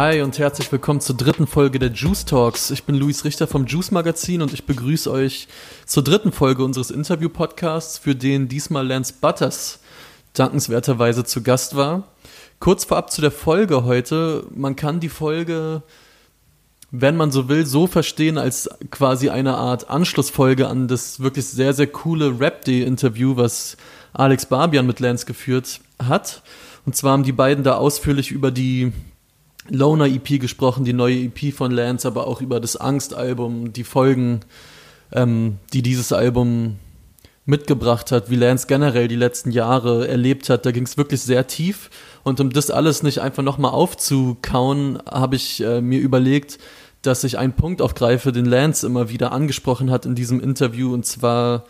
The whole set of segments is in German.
Hi und herzlich willkommen zur dritten Folge der Juice Talks. Ich bin Luis Richter vom Juice Magazin und ich begrüße euch zur dritten Folge unseres Interview-Podcasts, für den diesmal Lance Butters dankenswerterweise zu Gast war. Kurz vorab zu der Folge heute. Man kann die Folge, wenn man so will, so verstehen als quasi eine Art Anschlussfolge an das wirklich sehr, sehr coole Rap Day-Interview, was Alex Barbian mit Lance geführt hat. Und zwar haben die beiden da ausführlich über die Loner EP gesprochen, die neue EP von Lance, aber auch über das Angst-Album, die Folgen, ähm, die dieses Album mitgebracht hat, wie Lance generell die letzten Jahre erlebt hat. Da ging es wirklich sehr tief. Und um das alles nicht einfach nochmal aufzukauen, habe ich äh, mir überlegt, dass ich einen Punkt aufgreife, den Lance immer wieder angesprochen hat in diesem Interview, und zwar,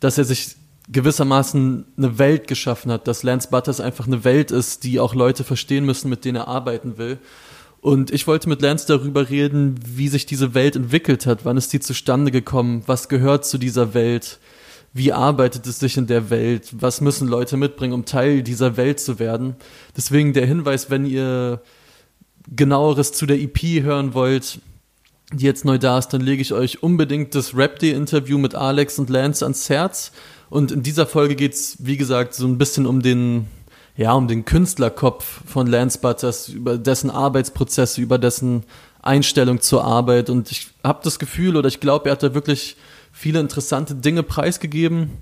dass er sich gewissermaßen eine Welt geschaffen hat, dass Lance Butters einfach eine Welt ist, die auch Leute verstehen müssen, mit denen er arbeiten will. Und ich wollte mit Lance darüber reden, wie sich diese Welt entwickelt hat, wann ist die zustande gekommen, was gehört zu dieser Welt, wie arbeitet es sich in der Welt, was müssen Leute mitbringen, um Teil dieser Welt zu werden. Deswegen der Hinweis, wenn ihr genaueres zu der EP hören wollt, die jetzt neu da ist, dann lege ich euch unbedingt das Rap Day Interview mit Alex und Lance ans Herz. Und in dieser Folge geht es, wie gesagt, so ein bisschen um den, ja, um den Künstlerkopf von Lance Butters, über dessen Arbeitsprozesse, über dessen Einstellung zur Arbeit. Und ich habe das Gefühl, oder ich glaube, er hat da wirklich viele interessante Dinge preisgegeben,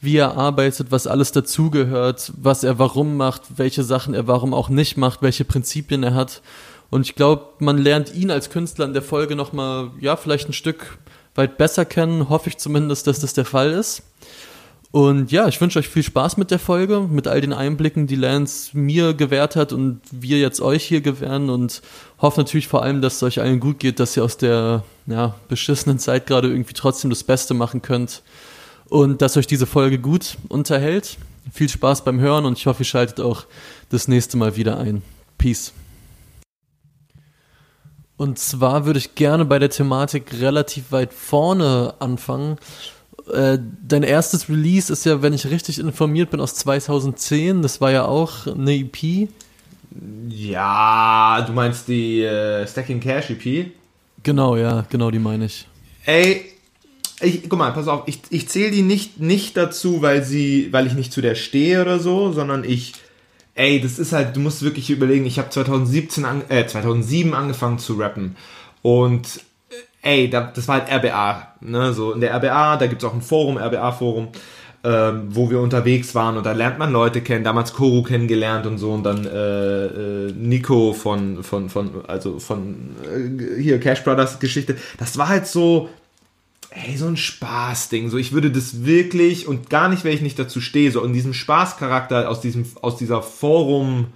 wie er arbeitet, was alles dazugehört, was er warum macht, welche Sachen er warum auch nicht macht, welche Prinzipien er hat. Und ich glaube, man lernt ihn als Künstler in der Folge nochmal, ja, vielleicht ein Stück weit besser kennen. Hoffe ich zumindest, dass das der Fall ist. Und ja, ich wünsche euch viel Spaß mit der Folge, mit all den Einblicken, die Lance mir gewährt hat und wir jetzt euch hier gewähren und hoffe natürlich vor allem, dass es euch allen gut geht, dass ihr aus der ja, beschissenen Zeit gerade irgendwie trotzdem das Beste machen könnt und dass euch diese Folge gut unterhält. Viel Spaß beim Hören und ich hoffe, ihr schaltet auch das nächste Mal wieder ein. Peace. Und zwar würde ich gerne bei der Thematik relativ weit vorne anfangen äh, dein erstes Release ist ja, wenn ich richtig informiert bin, aus 2010. Das war ja auch eine EP. Ja, du meinst die äh, Stacking Cash EP? Genau, ja, genau, die meine ich. Ey, ich, guck mal, pass auf, ich, ich zähle die nicht, nicht dazu, weil sie, weil ich nicht zu der stehe oder so, sondern ich, ey, das ist halt, du musst wirklich überlegen, ich habe 2017 an, äh, 2007 angefangen zu rappen und ey, da, das war halt RBA, ne, so in der RBA, da gibt's auch ein Forum, RBA-Forum, ähm, wo wir unterwegs waren und da lernt man Leute kennen, damals Koru kennengelernt und so und dann äh, äh, Nico von, von, von, also von äh, hier Cash Brothers Geschichte, das war halt so, ey, so ein Spaßding, so ich würde das wirklich und gar nicht, weil ich nicht dazu stehe, so in diesem Spaßcharakter, aus diesem, aus dieser Forum,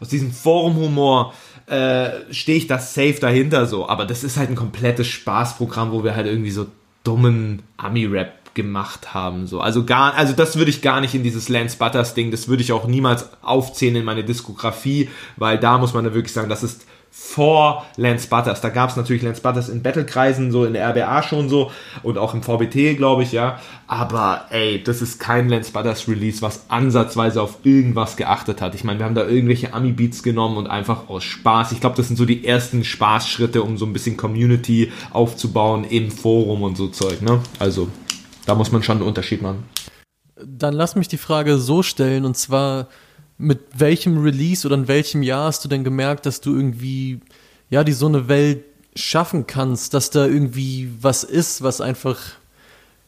aus diesem Forumhumor, äh, stehe ich das safe dahinter so. Aber das ist halt ein komplettes Spaßprogramm, wo wir halt irgendwie so dummen Ami-Rap gemacht haben. So. Also gar, also das würde ich gar nicht in dieses Lance Butters Ding, das würde ich auch niemals aufzählen in meine Diskografie, weil da muss man da wirklich sagen, das ist vor Lance Butters. Da gab es natürlich Lance Butters in Battlekreisen, so in der RBA schon so und auch im VBT, glaube ich, ja. Aber ey, das ist kein Lance Butters Release, was ansatzweise auf irgendwas geachtet hat. Ich meine, wir haben da irgendwelche Ami-Beats genommen und einfach aus Spaß. Ich glaube, das sind so die ersten Spaßschritte, um so ein bisschen Community aufzubauen im Forum und so Zeug, ne? Also, da muss man schon einen Unterschied machen. Dann lass mich die Frage so stellen und zwar mit welchem Release oder in welchem Jahr hast du denn gemerkt, dass du irgendwie, ja, die so eine Welt schaffen kannst, dass da irgendwie was ist, was einfach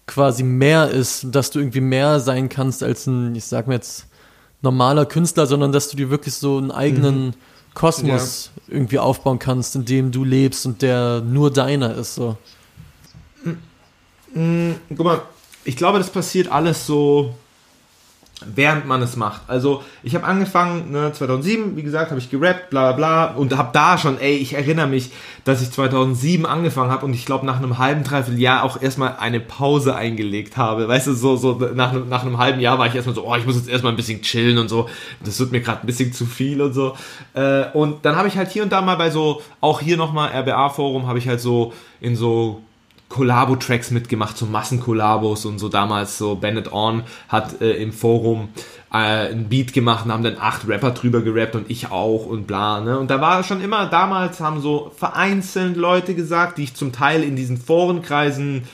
quasi mehr ist, dass du irgendwie mehr sein kannst als ein, ich sag mir jetzt, normaler Künstler, sondern dass du dir wirklich so einen eigenen mhm. Kosmos ja. irgendwie aufbauen kannst, in dem du lebst und der nur deiner ist. So. Mhm. Guck mal, ich glaube, das passiert alles so während man es macht. Also ich habe angefangen, ne, 2007, wie gesagt, habe ich gerappt, bla bla bla und habe da schon, ey, ich erinnere mich, dass ich 2007 angefangen habe und ich glaube nach einem halben, dreiviertel Jahr auch erstmal eine Pause eingelegt habe. Weißt du, so, so nach, nach einem halben Jahr war ich erstmal so, oh, ich muss jetzt erstmal ein bisschen chillen und so. Das wird mir gerade ein bisschen zu viel und so. Äh, und dann habe ich halt hier und da mal bei so, auch hier nochmal RBA-Forum, habe ich halt so in so Kollabo-Tracks mitgemacht, so Massenkollabos und so damals so Bennett On hat äh, im Forum äh, ein Beat gemacht und haben dann acht Rapper drüber gerappt und ich auch und bla, ne? Und da war schon immer, damals haben so vereinzelt Leute gesagt, die ich zum Teil in diesen Forenkreisen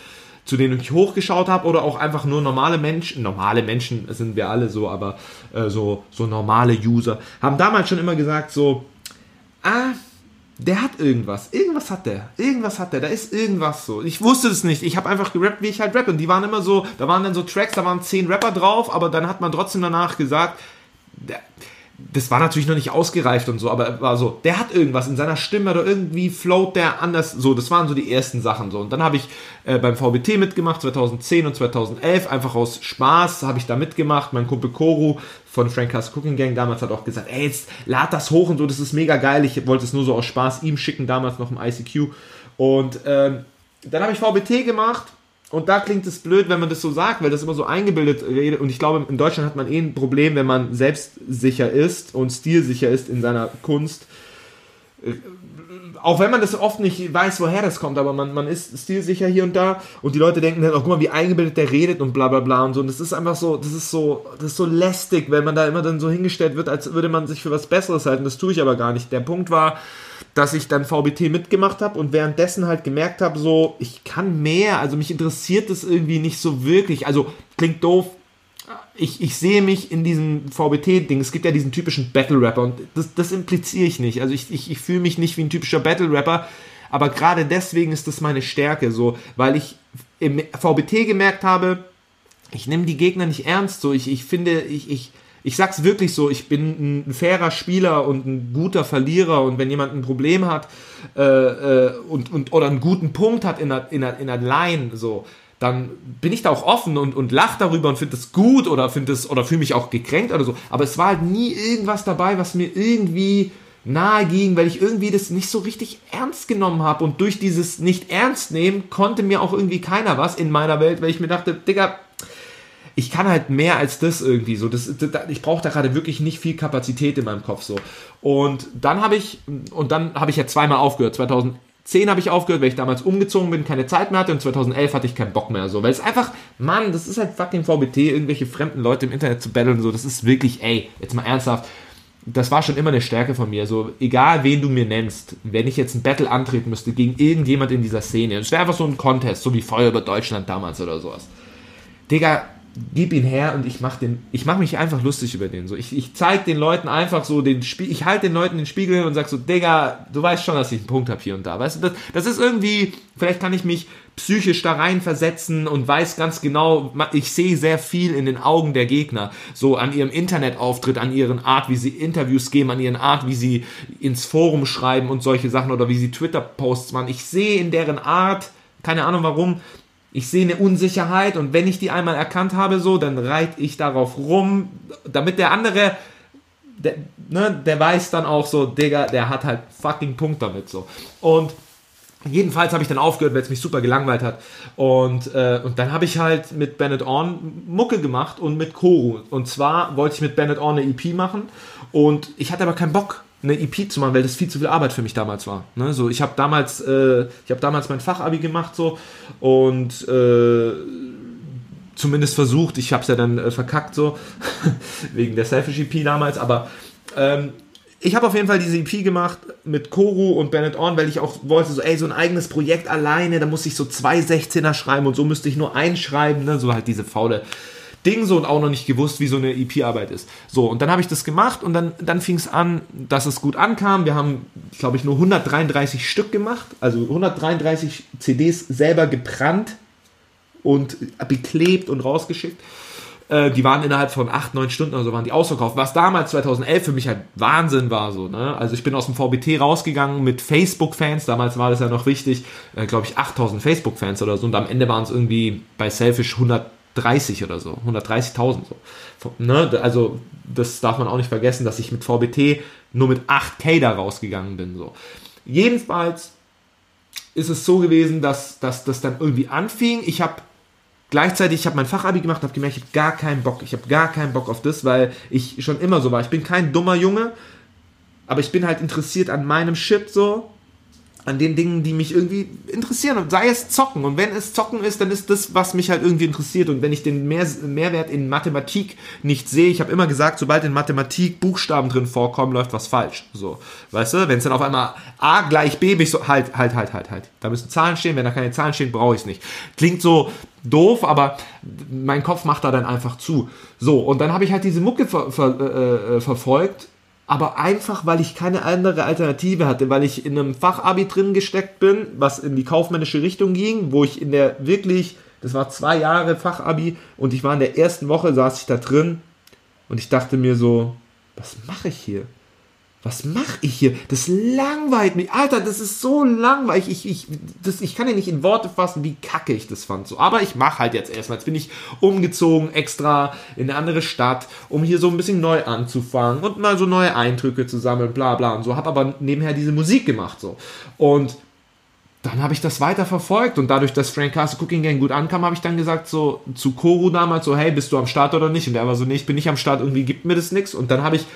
zu denen ich hochgeschaut habe oder auch einfach nur normale Menschen, normale Menschen sind wir alle so, aber äh, so, so normale User, haben damals schon immer gesagt so, ah, der hat irgendwas. Irgendwas hat der. Irgendwas hat der. Da ist irgendwas so. Ich wusste es nicht. Ich habe einfach gerappt, wie ich halt rappe. Und die waren immer so, da waren dann so Tracks, da waren zehn Rapper drauf, aber dann hat man trotzdem danach gesagt, der, das war natürlich noch nicht ausgereift und so, aber war so, der hat irgendwas in seiner Stimme oder irgendwie float der anders. So, das waren so die ersten Sachen so. Und dann habe ich äh, beim VBT mitgemacht, 2010 und 2011, einfach aus Spaß habe ich da mitgemacht. Mein Kumpel Koru von Frank Cass Cooking Gang damals hat auch gesagt, ey, jetzt lad das hoch und so, das ist mega geil. Ich wollte es nur so aus Spaß ihm schicken, damals noch im ICQ. Und ähm, dann habe ich VBT gemacht und da klingt es blöd, wenn man das so sagt, weil das immer so eingebildet redet. Und ich glaube, in Deutschland hat man eh ein Problem, wenn man selbstsicher ist und stilsicher ist in seiner Kunst. Auch wenn man das oft nicht weiß, woher das kommt, aber man, man ist stilsicher hier und da und die Leute denken dann, oh, guck mal, wie eingebildet der redet und bla bla bla und so. Und das ist einfach so, das ist so, das ist so lästig, wenn man da immer dann so hingestellt wird, als würde man sich für was Besseres halten. Das tue ich aber gar nicht. Der Punkt war, dass ich dann VBT mitgemacht habe und währenddessen halt gemerkt habe, so, ich kann mehr, also mich interessiert das irgendwie nicht so wirklich. Also klingt doof, ich, ich sehe mich in diesem VBT-Ding. Es gibt ja diesen typischen Battle-Rapper und das, das impliziere ich nicht. Also ich, ich, ich fühle mich nicht wie ein typischer Battle-Rapper, aber gerade deswegen ist das meine Stärke, so, weil ich im VBT gemerkt habe, ich nehme die Gegner nicht ernst, so, ich, ich finde, ich, ich, ich sag's wirklich so, ich bin ein fairer Spieler und ein guter Verlierer und wenn jemand ein Problem hat äh, äh, und, und, oder einen guten Punkt hat in der, in der, in der Line, so, dann bin ich da auch offen und, und lach darüber und finde es gut oder finde es oder fühle mich auch gekränkt oder so. Aber es war halt nie irgendwas dabei, was mir irgendwie nahe ging, weil ich irgendwie das nicht so richtig ernst genommen habe. Und durch dieses nicht ernst nehmen konnte mir auch irgendwie keiner was in meiner Welt, weil ich mir dachte, Digga, ich kann halt mehr als das irgendwie so. Das, das ich brauche da gerade wirklich nicht viel Kapazität in meinem Kopf so. Und dann habe ich und dann habe ich ja zweimal aufgehört. 2010 habe ich aufgehört, weil ich damals umgezogen bin, keine Zeit mehr hatte und 2011 hatte ich keinen Bock mehr so, weil es einfach, Mann, das ist halt fucking VBT, irgendwelche fremden Leute im Internet zu battlen so, das ist wirklich, ey, jetzt mal ernsthaft, das war schon immer eine Stärke von mir. So, egal wen du mir nennst, wenn ich jetzt ein Battle antreten müsste gegen irgendjemand in dieser Szene, es wäre einfach so ein Contest, so wie Feuer über Deutschland damals oder sowas. Digga, gib ihn her und ich mach ich mach mich einfach lustig über den. So, ich, ich zeig den Leuten einfach so den Spiel, ich halte den Leuten den Spiegel hin und sag so, Digga, du weißt schon, dass ich einen Punkt habe hier und da. Weißt du, das, das ist irgendwie, vielleicht kann ich mich psychisch da rein versetzen und weiß ganz genau, ich sehe sehr viel in den Augen der Gegner, so an ihrem Internetauftritt, an ihren Art, wie sie Interviews geben, an ihren Art, wie sie ins Forum schreiben und solche Sachen oder wie sie Twitter-Posts machen. Ich sehe in deren Art, keine Ahnung warum, ich sehe eine Unsicherheit und wenn ich die einmal erkannt habe, so, dann reite ich darauf rum, damit der andere, der, ne, der weiß dann auch so, Digga, der hat halt fucking Punkt damit, so. Und jedenfalls habe ich dann aufgehört, weil es mich super gelangweilt hat. Und, äh, und dann habe ich halt mit Bennett On Mucke gemacht und mit Koru. Und zwar wollte ich mit Bennett On eine EP machen und ich hatte aber keinen Bock eine EP zu machen, weil das viel zu viel Arbeit für mich damals war. Ne? So, ich habe damals, äh, ich habe damals mein Fachabi gemacht so und äh, zumindest versucht. Ich habe es ja dann äh, verkackt so wegen der Selfish EP damals, aber ähm, ich habe auf jeden Fall diese EP gemacht mit Koru und Bennett On, weil ich auch wollte, so, ey, so ein eigenes Projekt alleine, da muss ich so zwei 16er schreiben und so müsste ich nur einschreiben, ne? so halt diese faule Ding so und auch noch nicht gewusst, wie so eine EP-Arbeit ist. So, und dann habe ich das gemacht und dann, dann fing es an, dass es gut ankam. Wir haben, glaube ich, nur 133 Stück gemacht, also 133 CDs selber gebrannt und beklebt und rausgeschickt. Äh, die waren innerhalb von 8, 9 Stunden oder so waren die ausverkauft, was damals 2011 für mich halt Wahnsinn war so, ne? Also ich bin aus dem VBT rausgegangen mit Facebook-Fans, damals war das ja noch wichtig, äh, glaube ich 8000 Facebook-Fans oder so und am Ende waren es irgendwie bei Selfish 100 130 oder so, 130.000 so. Ne? Also das darf man auch nicht vergessen, dass ich mit VBT nur mit 8K da rausgegangen bin. So. Jedenfalls ist es so gewesen, dass, dass das dann irgendwie anfing. Ich habe gleichzeitig, ich habe mein Fachabi gemacht und habe gemerkt, ich habe gar keinen Bock. Ich habe gar keinen Bock auf das, weil ich schon immer so war. Ich bin kein dummer Junge, aber ich bin halt interessiert an meinem Shit so an den Dingen, die mich irgendwie interessieren. Und sei es Zocken. Und wenn es Zocken ist, dann ist das, was mich halt irgendwie interessiert. Und wenn ich den Mehr Mehrwert in Mathematik nicht sehe, ich habe immer gesagt, sobald in Mathematik Buchstaben drin vorkommen, läuft was falsch. So, weißt du, wenn es dann auf einmal A gleich B, bin ich so, halt, halt, halt, halt, halt. Da müssen Zahlen stehen. Wenn da keine Zahlen stehen, brauche ich es nicht. Klingt so doof, aber mein Kopf macht da dann einfach zu. So, und dann habe ich halt diese Mucke ver ver äh, äh verfolgt aber einfach, weil ich keine andere Alternative hatte, weil ich in einem Fachabi drin gesteckt bin, was in die kaufmännische Richtung ging, wo ich in der wirklich, das war zwei Jahre Fachabi und ich war in der ersten Woche, saß ich da drin und ich dachte mir so, was mache ich hier? Was mache ich hier? Das langweilt mich. Alter, das ist so langweilig. Ich, ich, das, ich kann ja nicht in Worte fassen, wie kacke ich das fand. So, aber ich mache halt jetzt erstmal. Jetzt bin ich umgezogen extra in eine andere Stadt, um hier so ein bisschen neu anzufangen und mal so neue Eindrücke zu sammeln, bla bla und so. Hab aber nebenher diese Musik gemacht. so Und dann habe ich das weiter verfolgt und dadurch, dass Frank Castle Cooking Gang gut ankam, habe ich dann gesagt so zu Koru damals so, hey, bist du am Start oder nicht? Und er war so, nee, ich bin nicht am Start, irgendwie gibt mir das nichts. Und dann habe ich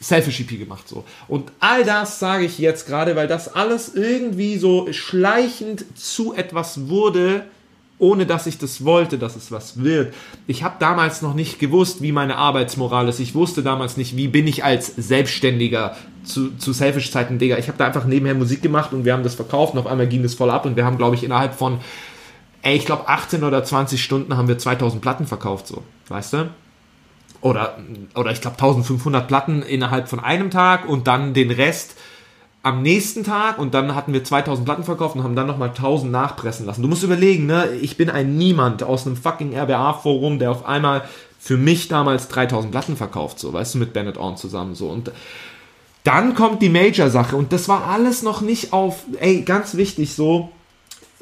Selfish EP gemacht so. Und all das sage ich jetzt gerade, weil das alles irgendwie so schleichend zu etwas wurde, ohne dass ich das wollte, dass es was wird. Ich habe damals noch nicht gewusst, wie meine Arbeitsmoral ist. Ich wusste damals nicht, wie bin ich als Selbstständiger zu, zu Selfish-Zeiten, Digga. Ich habe da einfach nebenher Musik gemacht und wir haben das verkauft und auf einmal ging das voll ab und wir haben, glaube ich, innerhalb von, ey, ich glaube 18 oder 20 Stunden haben wir 2000 Platten verkauft, so, weißt du? Oder, oder ich glaube 1500 Platten innerhalb von einem Tag und dann den Rest am nächsten Tag und dann hatten wir 2000 Platten verkauft und haben dann nochmal 1000 nachpressen lassen. Du musst überlegen, ne? ich bin ein Niemand aus einem fucking RBA-Forum, der auf einmal für mich damals 3000 Platten verkauft, so, weißt du, mit Bennett On zusammen, so. Und dann kommt die Major-Sache und das war alles noch nicht auf, ey, ganz wichtig, so,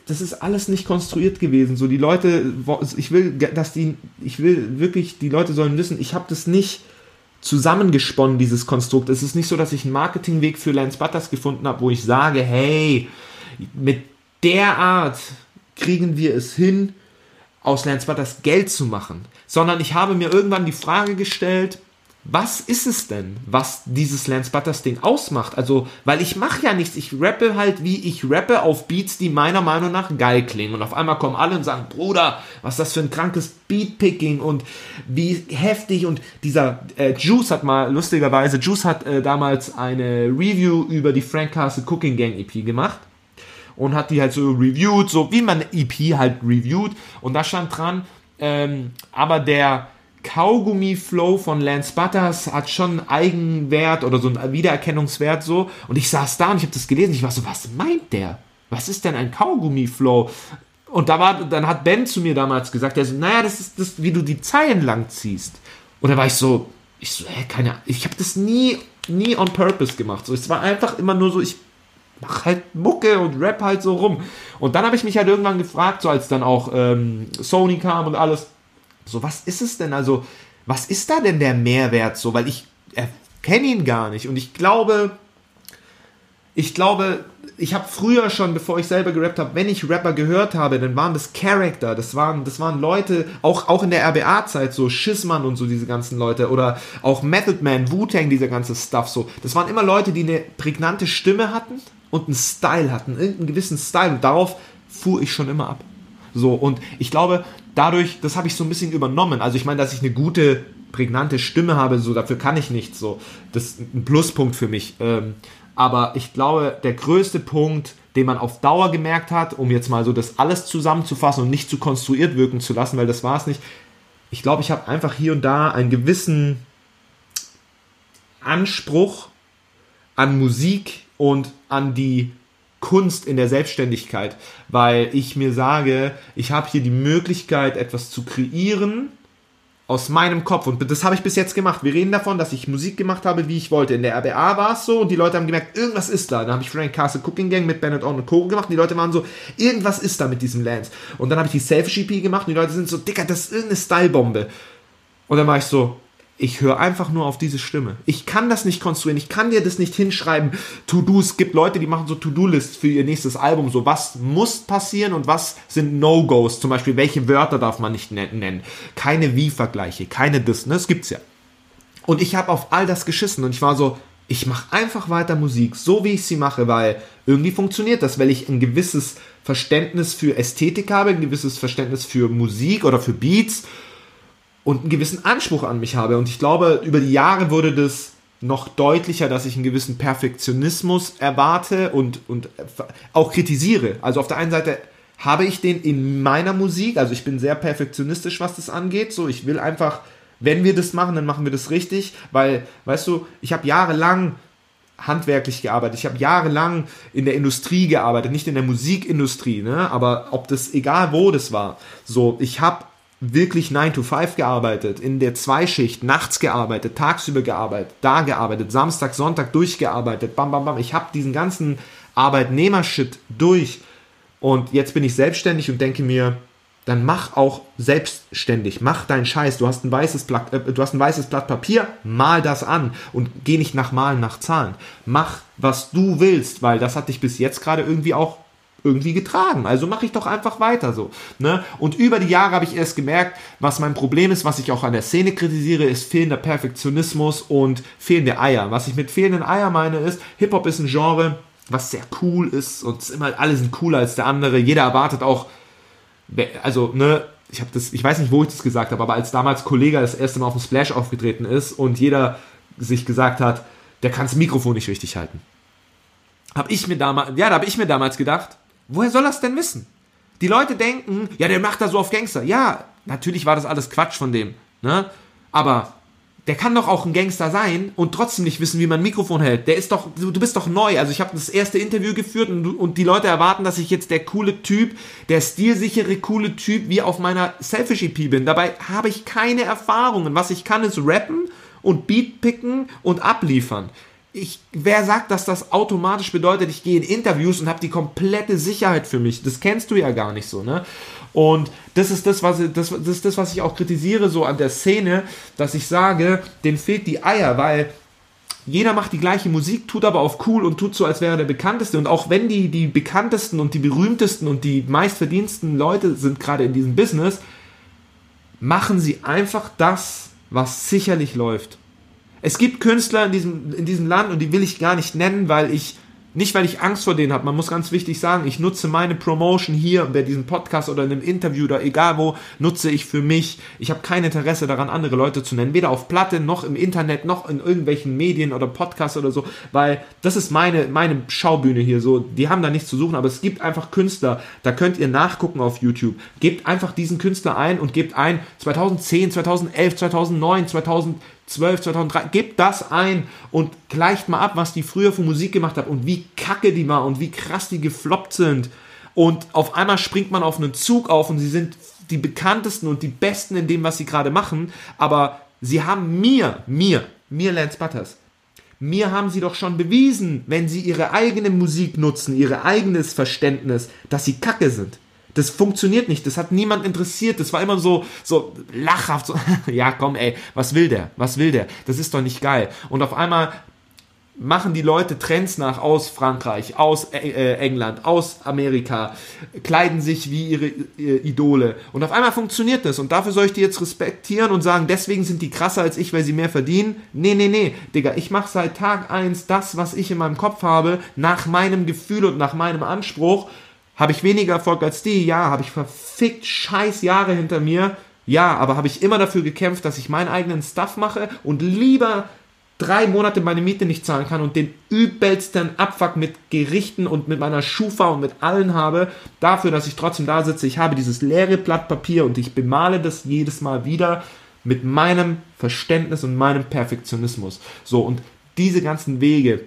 das ist alles nicht konstruiert gewesen. So die Leute, ich will, dass die, ich will wirklich, die Leute sollen wissen, ich habe das nicht zusammengesponnen, dieses Konstrukt. Es ist nicht so, dass ich einen Marketingweg für Lance Butters gefunden habe, wo ich sage, hey, mit der Art kriegen wir es hin, aus Lance Butters Geld zu machen. Sondern ich habe mir irgendwann die Frage gestellt, was ist es denn, was dieses Lance Butters Ding ausmacht? Also, weil ich mache ja nichts, ich rappe halt, wie ich rappe auf Beats, die meiner Meinung nach geil klingen. Und auf einmal kommen alle und sagen, Bruder, was ist das für ein krankes Beatpicking und wie heftig. Und dieser äh, Juice hat mal, lustigerweise, Juice hat äh, damals eine Review über die Frank Castle Cooking Gang EP gemacht. Und hat die halt so reviewed, so wie man eine EP halt reviewt. Und da stand dran, ähm, aber der Kaugummi-Flow von Lance Butters hat schon einen Eigenwert oder so einen Wiedererkennungswert so. Und ich saß da und ich habe das gelesen. Ich war so, was meint der? Was ist denn ein Kaugummi-Flow? Und da war, dann hat Ben zu mir damals gesagt, er so, naja, das ist das, wie du die Zeilen lang ziehst. Und da war ich so, ich so, hä, keine ich habe das nie, nie on purpose gemacht. So, es war einfach immer nur so, ich mach halt Mucke und rap halt so rum. Und dann habe ich mich halt irgendwann gefragt, so als dann auch ähm, Sony kam und alles, so, was ist es denn? Also, was ist da denn der Mehrwert so? Weil ich kenne ihn gar nicht. Und ich glaube, ich glaube, ich habe früher schon, bevor ich selber gerappt habe, wenn ich Rapper gehört habe, dann waren das Charakter, das waren, das waren Leute, auch, auch in der RBA-Zeit, so Schissmann und so diese ganzen Leute, oder auch Method Man, Wu-Tang, dieser ganze Stuff, so. Das waren immer Leute, die eine prägnante Stimme hatten und einen Style hatten, irgendeinen gewissen Style. Und darauf fuhr ich schon immer ab. So, und ich glaube, dadurch, das habe ich so ein bisschen übernommen. Also ich meine, dass ich eine gute, prägnante Stimme habe, so dafür kann ich nichts. So, das ist ein Pluspunkt für mich. Ähm, aber ich glaube, der größte Punkt, den man auf Dauer gemerkt hat, um jetzt mal so das alles zusammenzufassen und nicht zu konstruiert wirken zu lassen, weil das war es nicht. Ich glaube, ich habe einfach hier und da einen gewissen Anspruch an Musik und an die Kunst in der Selbstständigkeit, weil ich mir sage, ich habe hier die Möglichkeit, etwas zu kreieren aus meinem Kopf. Und das habe ich bis jetzt gemacht. Wir reden davon, dass ich Musik gemacht habe, wie ich wollte. In der RBA war es so und die Leute haben gemerkt, irgendwas ist da. Dann habe ich Frank Castle Cooking Gang mit Bennett On und Co. gemacht und die Leute waren so, irgendwas ist da mit diesem Lance. Und dann habe ich die Selfish EP gemacht und die Leute sind so, Dicker, das ist irgendeine Stylebombe. Und dann war ich so, ich höre einfach nur auf diese Stimme. Ich kann das nicht konstruieren. Ich kann dir das nicht hinschreiben. To-Dos. Es gibt Leute, die machen so To-Do-Lists für ihr nächstes Album. So, was muss passieren und was sind No-Gos? Zum Beispiel, welche Wörter darf man nicht nennen? Keine Wie-Vergleiche, keine das. Ne? Das gibt's ja. Und ich habe auf all das geschissen und ich war so, Ich mache einfach weiter Musik, so wie ich sie mache, weil irgendwie funktioniert das, weil ich ein gewisses Verständnis für Ästhetik habe, ein gewisses Verständnis für Musik oder für Beats und einen gewissen Anspruch an mich habe. Und ich glaube, über die Jahre wurde das noch deutlicher, dass ich einen gewissen Perfektionismus erwarte und, und auch kritisiere. Also auf der einen Seite habe ich den in meiner Musik, also ich bin sehr perfektionistisch, was das angeht. So, ich will einfach, wenn wir das machen, dann machen wir das richtig, weil, weißt du, ich habe jahrelang handwerklich gearbeitet. Ich habe jahrelang in der Industrie gearbeitet, nicht in der Musikindustrie, ne? aber ob das egal wo das war. So, ich habe wirklich 9 to 5 gearbeitet, in der Zweischicht, nachts gearbeitet, tagsüber gearbeitet, da gearbeitet, Samstag, Sonntag durchgearbeitet, bam, bam, bam. Ich habe diesen ganzen Arbeitnehmershit durch und jetzt bin ich selbstständig und denke mir, dann mach auch selbstständig, mach deinen Scheiß. Du hast ein weißes Blatt, äh, du hast ein weißes Blatt Papier, mal das an und geh nicht nach Malen, nach Zahlen. Mach, was du willst, weil das hat dich bis jetzt gerade irgendwie auch irgendwie getragen. Also mache ich doch einfach weiter so. Ne? Und über die Jahre habe ich erst gemerkt, was mein Problem ist, was ich auch an der Szene kritisiere, ist fehlender Perfektionismus und fehlende Eier. Was ich mit fehlenden Eier meine ist, Hip-Hop ist ein Genre, was sehr cool ist und immer alle sind cooler als der andere. Jeder erwartet auch, also, ne, ich habe das, ich weiß nicht, wo ich das gesagt habe, aber als damals Kollege das erste Mal auf dem Splash aufgetreten ist und jeder sich gesagt hat, der kann das Mikrofon nicht richtig halten. Habe ich mir damals, ja, da habe ich mir damals gedacht, Woher soll das denn wissen? Die Leute denken, ja, der macht da so auf Gangster. Ja, natürlich war das alles Quatsch von dem. Ne? Aber der kann doch auch ein Gangster sein und trotzdem nicht wissen, wie man ein Mikrofon hält. Der ist doch, du, bist doch neu. Also ich habe das erste Interview geführt und, und, die Leute erwarten, dass ich jetzt der coole Typ, der stilsichere, coole Typ wie auf meiner Selfish-EP bin. Dabei habe ich keine Erfahrungen. Was ich kann, ist rappen und Beat picken und abliefern ich, wer sagt, dass das automatisch bedeutet, ich gehe in Interviews und habe die komplette Sicherheit für mich? Das kennst du ja gar nicht so, ne? Und das ist das, was das, das ist das, was ich auch kritisiere so an der Szene, dass ich sage, denen fehlt die Eier, weil jeder macht die gleiche Musik, tut aber auf cool und tut so, als wäre er der bekannteste. Und auch wenn die die bekanntesten und die berühmtesten und die meistverdiensten Leute sind gerade in diesem Business, machen sie einfach das, was sicherlich läuft. Es gibt Künstler in diesem, in diesem Land und die will ich gar nicht nennen, weil ich nicht, weil ich Angst vor denen habe. Man muss ganz wichtig sagen, ich nutze meine Promotion hier bei diesem Podcast oder in einem Interview oder egal wo, nutze ich für mich. Ich habe kein Interesse daran, andere Leute zu nennen. Weder auf Platte, noch im Internet, noch in irgendwelchen Medien oder Podcasts oder so. Weil das ist meine, meine Schaubühne hier so. Die haben da nichts zu suchen, aber es gibt einfach Künstler. Da könnt ihr nachgucken auf YouTube. Gebt einfach diesen Künstler ein und gebt ein 2010, 2011, 2009, 2000 12, 2003, gebt das ein und gleicht mal ab, was die früher für Musik gemacht haben und wie kacke die war und wie krass die gefloppt sind. Und auf einmal springt man auf einen Zug auf und sie sind die bekanntesten und die besten in dem, was sie gerade machen. Aber sie haben mir, mir, mir Lance Butters, mir haben sie doch schon bewiesen, wenn sie ihre eigene Musik nutzen, ihr eigenes Verständnis, dass sie kacke sind. Das funktioniert nicht. Das hat niemand interessiert. Das war immer so, so lachhaft. So, ja, komm, ey, was will der? Was will der? Das ist doch nicht geil. Und auf einmal machen die Leute Trends nach aus Frankreich, aus äh, England, aus Amerika, kleiden sich wie ihre äh, Idole. Und auf einmal funktioniert das. Und dafür soll ich die jetzt respektieren und sagen, deswegen sind die krasser als ich, weil sie mehr verdienen. Nee, nee, nee. Digga, ich mache seit Tag eins das, was ich in meinem Kopf habe, nach meinem Gefühl und nach meinem Anspruch. Habe ich weniger Erfolg als die? Ja. Habe ich verfickt scheiß Jahre hinter mir? Ja. Aber habe ich immer dafür gekämpft, dass ich meinen eigenen Stuff mache und lieber drei Monate meine Miete nicht zahlen kann und den übelsten Abfuck mit Gerichten und mit meiner Schufa und mit allen habe, dafür, dass ich trotzdem da sitze, ich habe dieses leere Blatt Papier und ich bemale das jedes Mal wieder mit meinem Verständnis und meinem Perfektionismus. So, und diese ganzen Wege,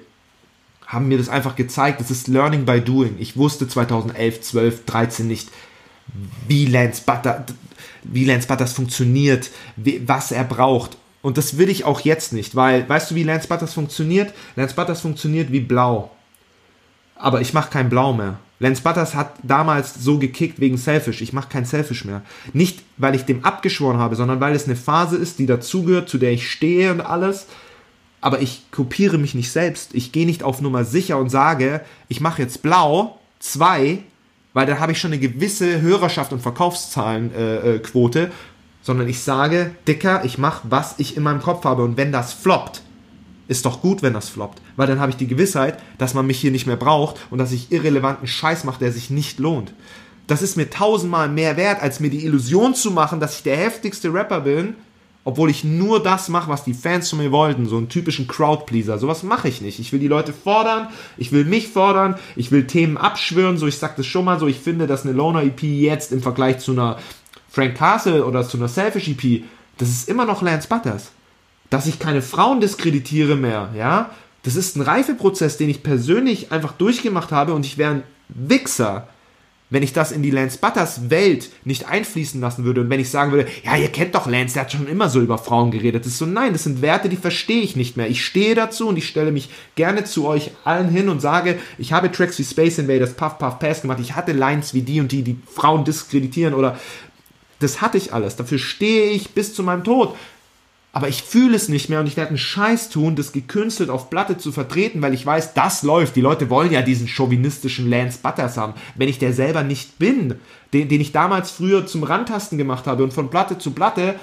haben mir das einfach gezeigt. Das ist Learning by Doing. Ich wusste 2011, 12, 13 nicht, wie Lance Butter, wie Lance Butters funktioniert, was er braucht. Und das will ich auch jetzt nicht, weil, weißt du, wie Lance Butters funktioniert? Lance Butters funktioniert wie Blau. Aber ich mache kein Blau mehr. Lance Butters hat damals so gekickt wegen Selfish. Ich mache kein Selfish mehr. Nicht, weil ich dem abgeschworen habe, sondern weil es eine Phase ist, die dazugehört, zu der ich stehe und alles aber ich kopiere mich nicht selbst. Ich gehe nicht auf Nummer sicher und sage, ich mache jetzt blau, zwei, weil dann habe ich schon eine gewisse Hörerschaft und Verkaufszahlenquote, äh, äh sondern ich sage, Dicker, ich mache, was ich in meinem Kopf habe und wenn das floppt, ist doch gut, wenn das floppt. Weil dann habe ich die Gewissheit, dass man mich hier nicht mehr braucht und dass ich irrelevanten Scheiß mache, der sich nicht lohnt. Das ist mir tausendmal mehr wert, als mir die Illusion zu machen, dass ich der heftigste Rapper bin, obwohl ich nur das mache, was die Fans von mir wollten, so einen typischen Crowdpleaser. Sowas mache ich nicht. Ich will die Leute fordern, ich will mich fordern, ich will Themen abschwören, so ich sag das schon mal so, ich finde, dass eine Loner EP jetzt im Vergleich zu einer Frank Castle oder zu einer Selfish EP, das ist immer noch Lance Butters dass ich keine Frauen diskreditiere mehr, ja, das ist ein Reifeprozess, den ich persönlich einfach durchgemacht habe und ich wäre ein Wichser, wenn ich das in die Lance Butters Welt nicht einfließen lassen würde und wenn ich sagen würde, ja, ihr kennt doch Lance, der hat schon immer so über Frauen geredet. Das ist so, nein, das sind Werte, die verstehe ich nicht mehr. Ich stehe dazu und ich stelle mich gerne zu euch allen hin und sage, ich habe Tracks wie Space Invaders, Puff Puff Pass gemacht, ich hatte Lines wie die und die, die Frauen diskreditieren oder das hatte ich alles. Dafür stehe ich bis zu meinem Tod aber ich fühle es nicht mehr und ich werde einen Scheiß tun, das gekünstelt auf Platte zu vertreten, weil ich weiß, das läuft. Die Leute wollen ja diesen chauvinistischen Lance Butters haben. Wenn ich der selber nicht bin, den, den ich damals früher zum Randtasten gemacht habe und von Platte zu Platte,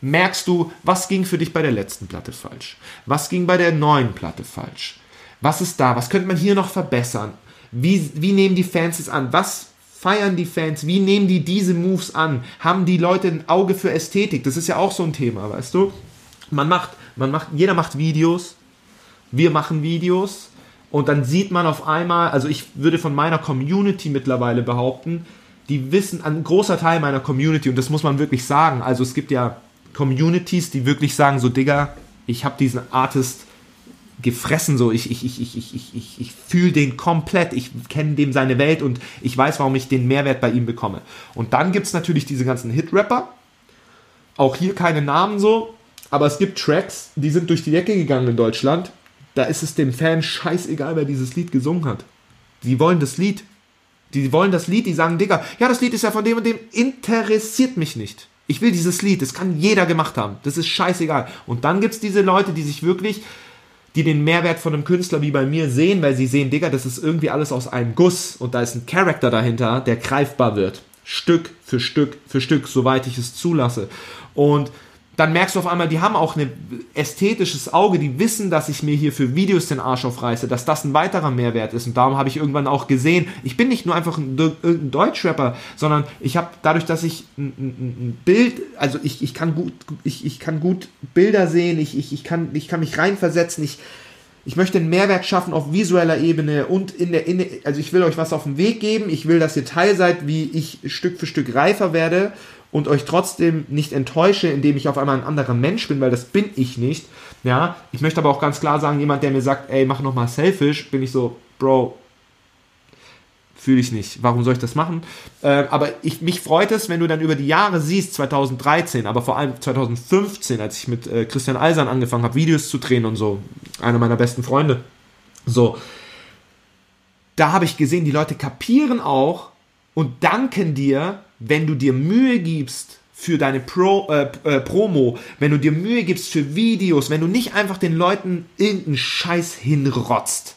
merkst du, was ging für dich bei der letzten Platte falsch? Was ging bei der neuen Platte falsch? Was ist da? Was könnte man hier noch verbessern? Wie, wie nehmen die Fans es an? Was feiern die Fans? Wie nehmen die diese Moves an? Haben die Leute ein Auge für Ästhetik? Das ist ja auch so ein Thema, weißt du? Man macht, man macht, jeder macht Videos. Wir machen Videos. Und dann sieht man auf einmal, also ich würde von meiner Community mittlerweile behaupten, die wissen, ein großer Teil meiner Community, und das muss man wirklich sagen, also es gibt ja Communities, die wirklich sagen, so Digga, ich habe diesen Artist gefressen, so ich, ich, ich, ich, ich, ich, ich, fühle den komplett, ich kenne dem seine Welt und ich weiß, warum ich den Mehrwert bei ihm bekomme. Und dann gibt es natürlich diese ganzen Hit-Rapper, auch hier keine Namen so, aber es gibt Tracks, die sind durch die Decke gegangen in Deutschland, da ist es dem Fan scheißegal, wer dieses Lied gesungen hat. Die wollen das Lied. Die wollen das Lied, die sagen, Digga, ja, das Lied ist ja von dem und dem, interessiert mich nicht. Ich will dieses Lied, das kann jeder gemacht haben. Das ist scheißegal. Und dann gibt es diese Leute, die sich wirklich die den Mehrwert von einem Künstler wie bei mir sehen, weil sie sehen, Digga, das ist irgendwie alles aus einem Guss und da ist ein Charakter dahinter, der greifbar wird. Stück für Stück für Stück, soweit ich es zulasse. Und dann merkst du auf einmal, die haben auch ein ästhetisches Auge, die wissen, dass ich mir hier für Videos den Arsch aufreiße, dass das ein weiterer Mehrwert ist. Und darum habe ich irgendwann auch gesehen, ich bin nicht nur einfach ein, ein Deutschrapper, sondern ich habe dadurch, dass ich ein, ein, Bild, also ich, ich, kann gut, ich, ich kann gut Bilder sehen, ich, ich, ich, kann, ich kann mich reinversetzen, ich, ich möchte einen Mehrwert schaffen auf visueller Ebene und in der, in der, also ich will euch was auf den Weg geben, ich will, dass ihr Teil seid, wie ich Stück für Stück reifer werde und euch trotzdem nicht enttäusche, indem ich auf einmal ein anderer Mensch bin, weil das bin ich nicht. Ja, ich möchte aber auch ganz klar sagen, jemand, der mir sagt, ey, mach nochmal Selfish, bin ich so, Bro, fühle ich nicht. Warum soll ich das machen? Äh, aber ich, mich freut es, wenn du dann über die Jahre siehst, 2013, aber vor allem 2015, als ich mit äh, Christian Eisern angefangen habe, Videos zu drehen und so, einer meiner besten Freunde, so, da habe ich gesehen, die Leute kapieren auch und danken dir, wenn du dir Mühe gibst für deine Pro, äh, äh, Promo, wenn du dir Mühe gibst für Videos, wenn du nicht einfach den Leuten irgendeinen Scheiß hinrotzt.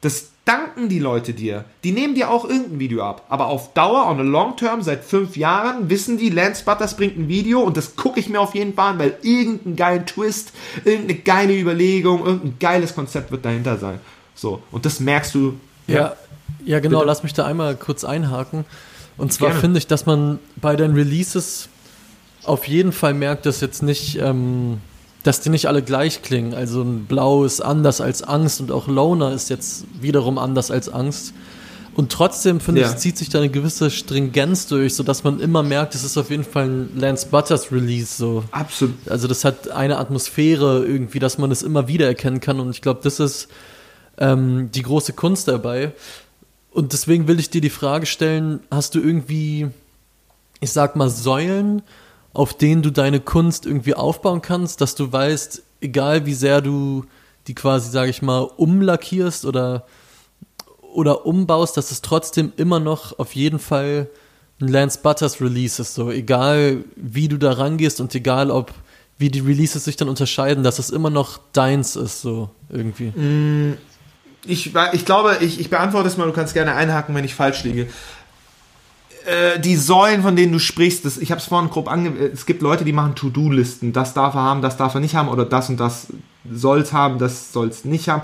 Das danken die Leute dir. Die nehmen dir auch irgendein Video ab. Aber auf Dauer, on a long term, seit fünf Jahren, wissen die, Lance Butters bringt ein Video und das gucke ich mir auf jeden Fall an, weil irgendein geiler Twist, irgendeine geile Überlegung, irgendein geiles Konzept wird dahinter sein. So. Und das merkst du. Ja, ja, genau. Bitte? Lass mich da einmal kurz einhaken. Und zwar finde ich, dass man bei den Releases auf jeden Fall merkt, dass jetzt nicht, ähm, dass die nicht alle gleich klingen. Also ein Blau ist anders als Angst und auch Loner ist jetzt wiederum anders als Angst. Und trotzdem, finde ja. ich, zieht sich da eine gewisse Stringenz durch, sodass man immer merkt, es ist auf jeden Fall ein Lance Butters Release. So. Absolut. Also das hat eine Atmosphäre irgendwie, dass man es immer wieder erkennen kann. Und ich glaube, das ist ähm, die große Kunst dabei. Und deswegen will ich dir die Frage stellen, hast du irgendwie, ich sag mal, Säulen, auf denen du deine Kunst irgendwie aufbauen kannst, dass du weißt, egal wie sehr du die quasi, sage ich mal, umlackierst oder, oder umbaust, dass es trotzdem immer noch auf jeden Fall ein Lance Butters Release ist, so egal wie du da rangehst und egal ob wie die Releases sich dann unterscheiden, dass es immer noch deins ist, so irgendwie. Mm, ich, ich glaube, ich, ich beantworte es mal, du kannst gerne einhaken, wenn ich falsch liege. Äh, die Säulen, von denen du sprichst, das, ich habe es vorhin grob ange... Es gibt Leute, die machen To-Do-Listen. Das darf er haben, das darf er nicht haben oder das und das soll es haben, das soll es nicht haben.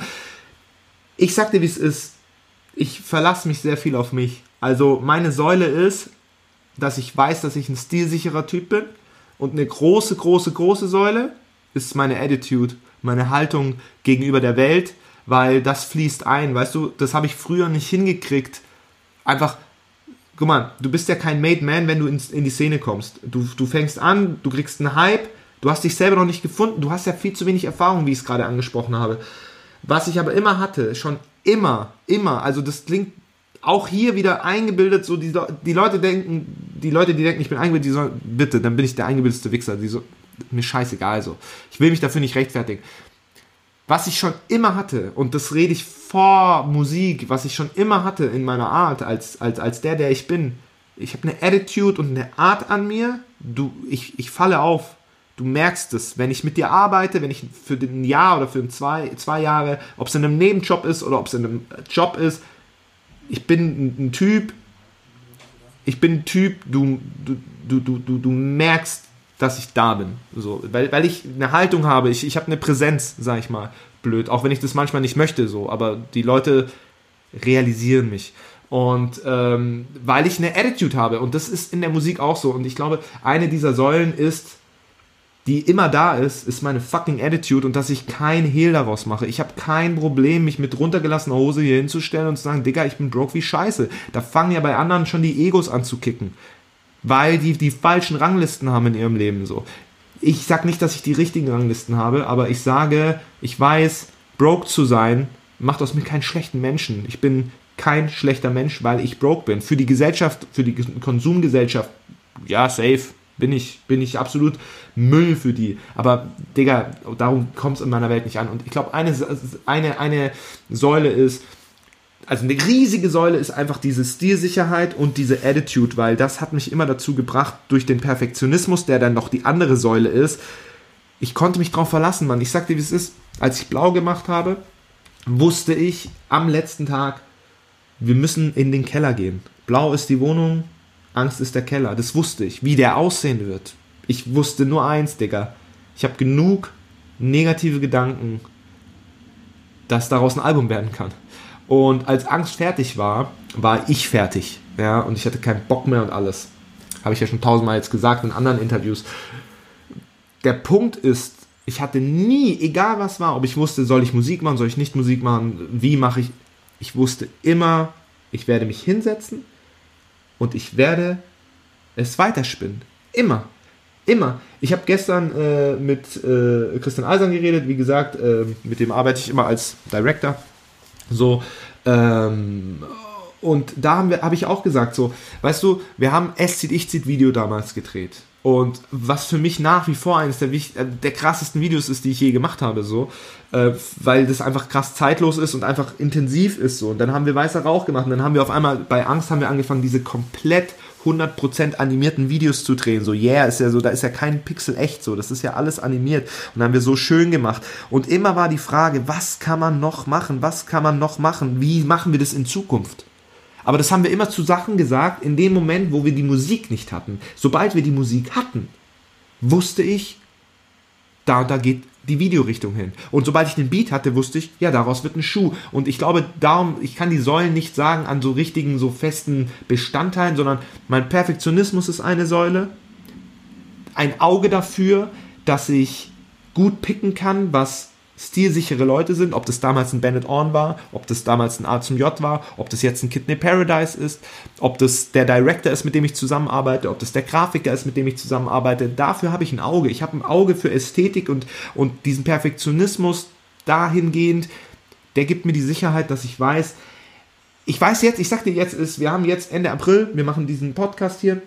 Ich sag dir, wie es ist. Ich verlasse mich sehr viel auf mich. Also meine Säule ist, dass ich weiß, dass ich ein stilsicherer Typ bin. Und eine große, große, große Säule ist meine Attitude, meine Haltung gegenüber der Welt, weil das fließt ein. Weißt du, das habe ich früher nicht hingekriegt. Einfach, guck mal, du bist ja kein Made Man, wenn du in, in die Szene kommst. Du, du fängst an, du kriegst einen Hype, du hast dich selber noch nicht gefunden, du hast ja viel zu wenig Erfahrung, wie ich es gerade angesprochen habe. Was ich aber immer hatte, schon immer, immer, also das klingt auch hier wieder eingebildet, so die, die Leute denken, die Leute, die denken, ich bin eingebildet, die sollen, bitte, dann bin ich der eingebildete Wichser, die so, mir scheißegal so. Ich will mich dafür nicht rechtfertigen. Was ich schon immer hatte, und das rede ich vor Musik, was ich schon immer hatte in meiner Art, als, als, als der, der ich bin, ich habe eine Attitude und eine Art an mir, du, ich, ich falle auf. Du merkst es, wenn ich mit dir arbeite, wenn ich für ein Jahr oder für ein zwei, zwei Jahre, ob es in einem Nebenjob ist oder ob es in einem Job ist, ich bin ein Typ, ich bin ein Typ, du, du, du, du, du merkst, dass ich da bin. So, weil, weil ich eine Haltung habe, ich, ich habe eine Präsenz, sag ich mal, blöd, auch wenn ich das manchmal nicht möchte, so, aber die Leute realisieren mich. Und ähm, weil ich eine Attitude habe, und das ist in der Musik auch so, und ich glaube, eine dieser Säulen ist, die immer da ist, ist meine fucking Attitude und dass ich kein Hehl daraus mache. Ich habe kein Problem, mich mit runtergelassener Hose hier hinzustellen und zu sagen, Digga, ich bin broke wie Scheiße. Da fangen ja bei anderen schon die Egos an zu kicken. Weil die die falschen Ranglisten haben in ihrem Leben so. Ich sag nicht, dass ich die richtigen Ranglisten habe, aber ich sage, ich weiß, broke zu sein macht aus mir keinen schlechten Menschen. Ich bin kein schlechter Mensch, weil ich broke bin. Für die Gesellschaft, für die Konsumgesellschaft, ja, safe bin ich, bin ich absolut Müll für die. Aber, Digga, darum kommt es in meiner Welt nicht an. Und ich glaube, eine, eine, eine Säule ist, also eine riesige Säule ist einfach diese Stilsicherheit und diese Attitude, weil das hat mich immer dazu gebracht, durch den Perfektionismus, der dann noch die andere Säule ist, ich konnte mich drauf verlassen, Mann. Ich sag dir, wie es ist. Als ich blau gemacht habe, wusste ich am letzten Tag, wir müssen in den Keller gehen. Blau ist die Wohnung, Angst ist der Keller. Das wusste ich. Wie der aussehen wird. Ich wusste nur eins, Digga. Ich habe genug negative Gedanken, dass daraus ein Album werden kann. Und als Angst fertig war, war ich fertig. Ja, und ich hatte keinen Bock mehr und alles. Habe ich ja schon tausendmal jetzt gesagt in anderen Interviews. Der Punkt ist, ich hatte nie, egal was war, ob ich wusste, soll ich Musik machen, soll ich nicht Musik machen, wie mache ich, ich wusste immer, ich werde mich hinsetzen, und ich werde es weiterspinnen. Immer. Immer. Ich habe gestern äh, mit äh, Christian Eisern geredet, wie gesagt, äh, mit dem arbeite ich immer als Director. So, ähm, und da habe hab ich auch gesagt, so, weißt du, wir haben Es zieht, ich zieht Video damals gedreht. Und was für mich nach wie vor eines der, äh, der krassesten Videos ist, die ich je gemacht habe, so, äh, weil das einfach krass zeitlos ist und einfach intensiv ist, so. Und dann haben wir Weißer Rauch gemacht und dann haben wir auf einmal, bei Angst haben wir angefangen, diese komplett 100% animierten Videos zu drehen. So, yeah, ist ja so, da ist ja kein Pixel echt so, das ist ja alles animiert. Und haben wir so schön gemacht. Und immer war die Frage, was kann man noch machen? Was kann man noch machen? Wie machen wir das in Zukunft? Aber das haben wir immer zu Sachen gesagt, in dem Moment, wo wir die Musik nicht hatten. Sobald wir die Musik hatten, wusste ich, da, da geht die Videorichtung hin. Und sobald ich den Beat hatte, wusste ich, ja, daraus wird ein Schuh. Und ich glaube, darum, ich kann die Säulen nicht sagen an so richtigen, so festen Bestandteilen, sondern mein Perfektionismus ist eine Säule. Ein Auge dafür, dass ich gut picken kann, was stilsichere Leute sind, ob das damals ein Bennett Orn war, ob das damals ein A zum J war, ob das jetzt ein Kidney Paradise ist, ob das der Director ist, mit dem ich zusammenarbeite, ob das der Grafiker ist, mit dem ich zusammenarbeite. Dafür habe ich ein Auge. Ich habe ein Auge für Ästhetik und, und diesen Perfektionismus dahingehend, der gibt mir die Sicherheit, dass ich weiß, ich weiß jetzt, ich sag dir jetzt, ist, wir haben jetzt Ende April, wir machen diesen Podcast hier.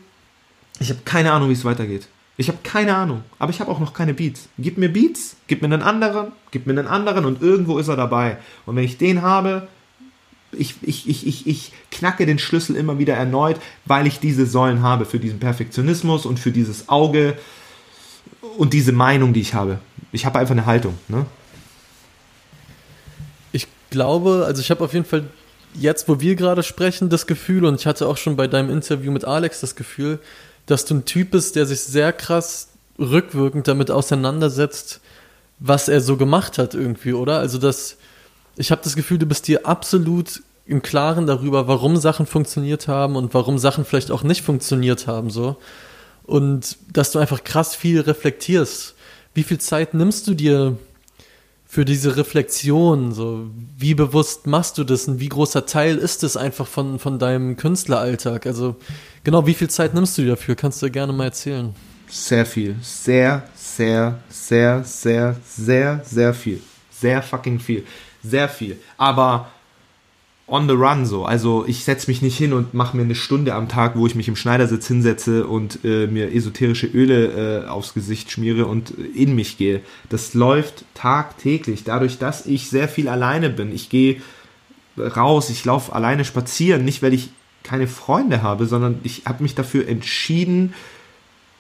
Ich habe keine Ahnung, wie es weitergeht. Ich habe keine Ahnung, aber ich habe auch noch keine Beats. Gib mir Beats, gib mir einen anderen, gib mir einen anderen und irgendwo ist er dabei. Und wenn ich den habe, ich, ich, ich, ich, ich knacke den Schlüssel immer wieder erneut, weil ich diese Säulen habe für diesen Perfektionismus und für dieses Auge und diese Meinung, die ich habe. Ich habe einfach eine Haltung. Ne? Ich glaube, also ich habe auf jeden Fall jetzt, wo wir gerade sprechen, das Gefühl, und ich hatte auch schon bei deinem Interview mit Alex das Gefühl, dass du ein Typ bist, der sich sehr krass rückwirkend damit auseinandersetzt, was er so gemacht hat irgendwie, oder? Also das, ich habe das Gefühl, du bist dir absolut im Klaren darüber, warum Sachen funktioniert haben und warum Sachen vielleicht auch nicht funktioniert haben, so. Und dass du einfach krass viel reflektierst. Wie viel Zeit nimmst du dir für diese Reflexion? So, wie bewusst machst du das und wie großer Teil ist es einfach von, von deinem Künstleralltag? Also, genau, wie viel Zeit nimmst du dafür? Kannst du gerne mal erzählen. Sehr viel. Sehr, sehr, sehr, sehr, sehr, sehr viel. Sehr fucking viel. Sehr viel. Aber on the run so. Also ich setze mich nicht hin und mache mir eine Stunde am Tag, wo ich mich im Schneidersitz hinsetze und äh, mir esoterische Öle äh, aufs Gesicht schmiere und in mich gehe. Das läuft tagtäglich, dadurch, dass ich sehr viel alleine bin. Ich gehe raus, ich laufe alleine spazieren, nicht weil ich keine Freunde habe, sondern ich habe mich dafür entschieden,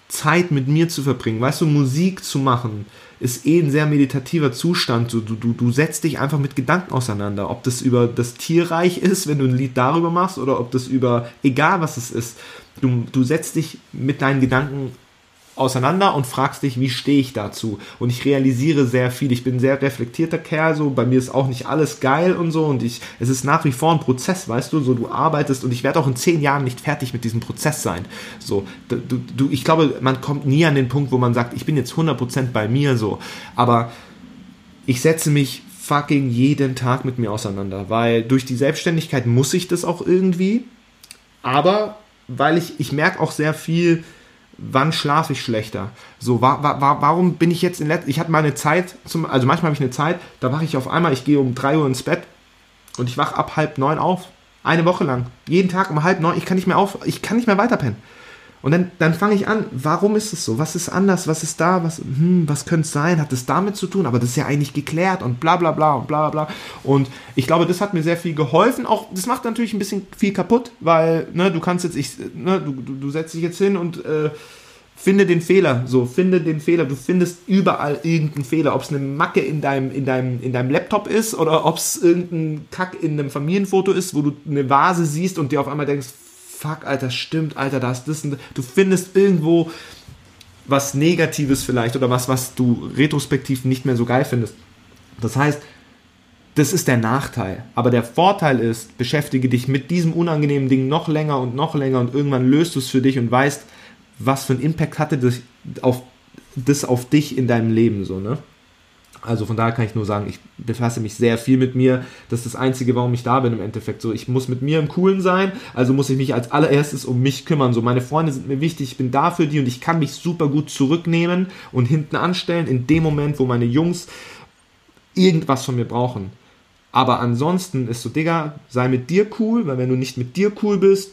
Zeit mit mir zu verbringen. Weißt du, Musik zu machen, ist eh ein sehr meditativer Zustand. Du, du, du setzt dich einfach mit Gedanken auseinander. Ob das über das Tierreich ist, wenn du ein Lied darüber machst, oder ob das über, egal was es ist, du, du setzt dich mit deinen Gedanken auseinander und fragst dich, wie stehe ich dazu? Und ich realisiere sehr viel. Ich bin ein sehr reflektierter Kerl, so bei mir ist auch nicht alles geil und so. Und ich, es ist nach wie vor ein Prozess, weißt du, so du arbeitest und ich werde auch in zehn Jahren nicht fertig mit diesem Prozess sein. So, du, du, ich glaube, man kommt nie an den Punkt, wo man sagt, ich bin jetzt 100% bei mir so. Aber ich setze mich fucking jeden Tag mit mir auseinander, weil durch die Selbstständigkeit muss ich das auch irgendwie. Aber weil ich, ich merke auch sehr viel, wann schlafe ich schlechter? So, wa, wa, warum bin ich jetzt in letzter, ich hatte mal eine Zeit, zum, also manchmal habe ich eine Zeit, da wache ich auf einmal, ich gehe um 3 Uhr ins Bett und ich wache ab halb neun auf. Eine Woche lang. Jeden Tag um halb neun, ich kann nicht mehr auf, ich kann nicht mehr weiterpennen. Und dann, dann fange ich an, warum ist es so? Was ist anders? Was ist da? Was, hm, was könnte es sein? Hat es damit zu tun? Aber das ist ja eigentlich geklärt und bla bla bla und bla bla. Und ich glaube, das hat mir sehr viel geholfen. Auch das macht natürlich ein bisschen viel kaputt, weil ne, du kannst jetzt, ich, ne, du, du, du setzt dich jetzt hin und äh, finde den Fehler. So, finde den Fehler. Du findest überall irgendeinen Fehler. Ob es eine Macke in deinem, in, deinem, in deinem Laptop ist oder ob es irgendein Kack in einem Familienfoto ist, wo du eine Vase siehst und dir auf einmal denkst, fuck, Alter, stimmt, Alter, da ist das. Du findest irgendwo was Negatives vielleicht oder was, was du retrospektiv nicht mehr so geil findest. Das heißt, das ist der Nachteil. Aber der Vorteil ist, beschäftige dich mit diesem unangenehmen Ding noch länger und noch länger und irgendwann löst du es für dich und weißt, was für einen Impact hatte das auf, das auf dich in deinem Leben so, ne? Also von daher kann ich nur sagen, ich befasse mich sehr viel mit mir. Das ist das Einzige, warum ich da bin im Endeffekt. So, ich muss mit mir im Coolen sein, also muss ich mich als allererstes um mich kümmern. So, meine Freunde sind mir wichtig, ich bin da für die und ich kann mich super gut zurücknehmen und hinten anstellen in dem Moment, wo meine Jungs irgendwas von mir brauchen. Aber ansonsten ist so, Digga, sei mit dir cool, weil wenn du nicht mit dir cool bist,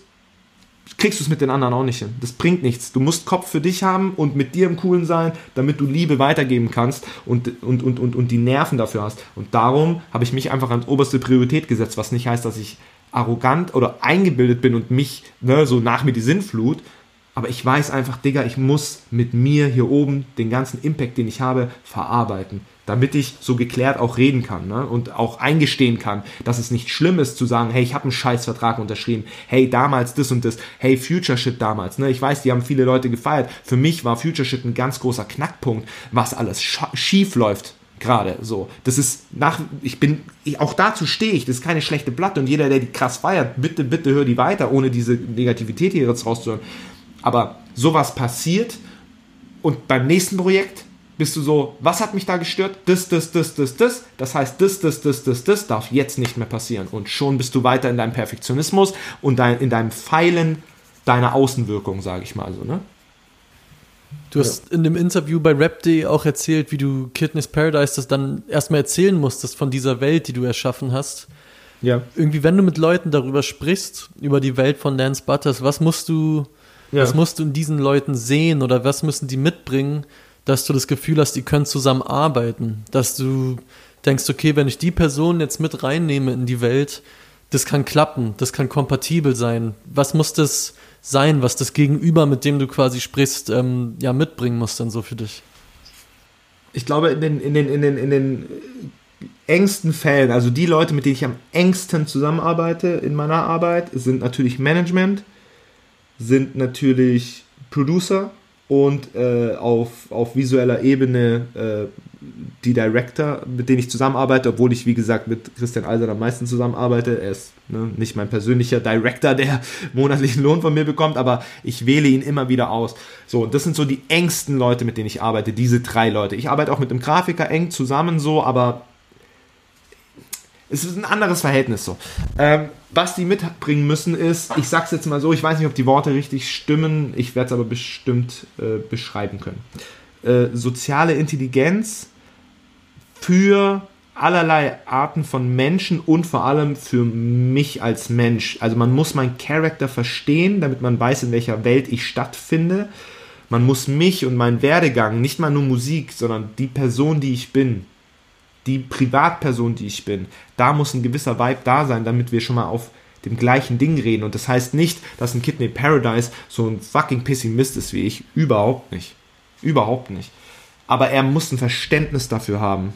kriegst du es mit den anderen auch nicht hin. Das bringt nichts. Du musst Kopf für dich haben und mit dir im Coolen sein, damit du Liebe weitergeben kannst und, und, und, und, und die Nerven dafür hast. Und darum habe ich mich einfach als oberste Priorität gesetzt, was nicht heißt, dass ich arrogant oder eingebildet bin und mich ne, so nach mir die Sinnflut. Aber ich weiß einfach, Digga, ich muss mit mir hier oben den ganzen Impact, den ich habe, verarbeiten damit ich so geklärt auch reden kann ne? und auch eingestehen kann, dass es nicht schlimm ist zu sagen, hey, ich habe einen Scheißvertrag unterschrieben, hey, damals das und das, hey, Future Shit damals. Ne? Ich weiß, die haben viele Leute gefeiert. Für mich war Future Shit ein ganz großer Knackpunkt, was alles schief läuft gerade so. Das ist nach, ich bin, ich, auch dazu stehe ich, das ist keine schlechte Platte und jeder, der die krass feiert, bitte, bitte hör die weiter, ohne diese Negativität hier jetzt rauszuhören. Aber sowas passiert und beim nächsten Projekt bist du so, was hat mich da gestört? Das, das, das, das, das. Das heißt, das, das, das, das, das darf jetzt nicht mehr passieren. Und schon bist du weiter in deinem Perfektionismus und dein, in deinem Pfeilen deiner Außenwirkung, sage ich mal so, ne? Du hast ja. in dem Interview bei Rap.de auch erzählt, wie du Kidney's Paradise das dann erstmal erzählen musstest von dieser Welt, die du erschaffen hast. Ja. Irgendwie, wenn du mit Leuten darüber sprichst, über die Welt von Lance Butters, was musst du, ja. was musst du in diesen Leuten sehen oder was müssen die mitbringen, dass du das Gefühl hast, die können zusammenarbeiten, dass du denkst, okay, wenn ich die Person jetzt mit reinnehme in die Welt, das kann klappen, das kann kompatibel sein. Was muss das sein, was das Gegenüber, mit dem du quasi sprichst, ähm, ja mitbringen muss dann so für dich? Ich glaube, in den, in den, in den, in den engsten Fällen, also die Leute, mit denen ich am engsten zusammenarbeite in meiner Arbeit, sind natürlich Management, sind natürlich Producer, und äh, auf, auf visueller Ebene äh, die Director, mit denen ich zusammenarbeite, obwohl ich, wie gesagt, mit Christian Alser am meisten zusammenarbeite. Er ist ne, nicht mein persönlicher Director, der monatlichen Lohn von mir bekommt, aber ich wähle ihn immer wieder aus. So, das sind so die engsten Leute, mit denen ich arbeite, diese drei Leute. Ich arbeite auch mit einem Grafiker eng zusammen so, aber es ist ein anderes Verhältnis so. Ähm, was die mitbringen müssen ist, ich sag's jetzt mal so, ich weiß nicht, ob die Worte richtig stimmen, ich werde es aber bestimmt äh, beschreiben können. Äh, soziale Intelligenz für allerlei Arten von Menschen und vor allem für mich als Mensch. Also man muss meinen Charakter verstehen, damit man weiß, in welcher Welt ich stattfinde. Man muss mich und meinen Werdegang, nicht mal nur Musik, sondern die Person, die ich bin, die Privatperson, die ich bin, da muss ein gewisser Vibe da sein, damit wir schon mal auf dem gleichen Ding reden. Und das heißt nicht, dass ein Kidney Paradise so ein fucking Pessimist ist wie ich. Überhaupt nicht. Überhaupt nicht. Aber er muss ein Verständnis dafür haben,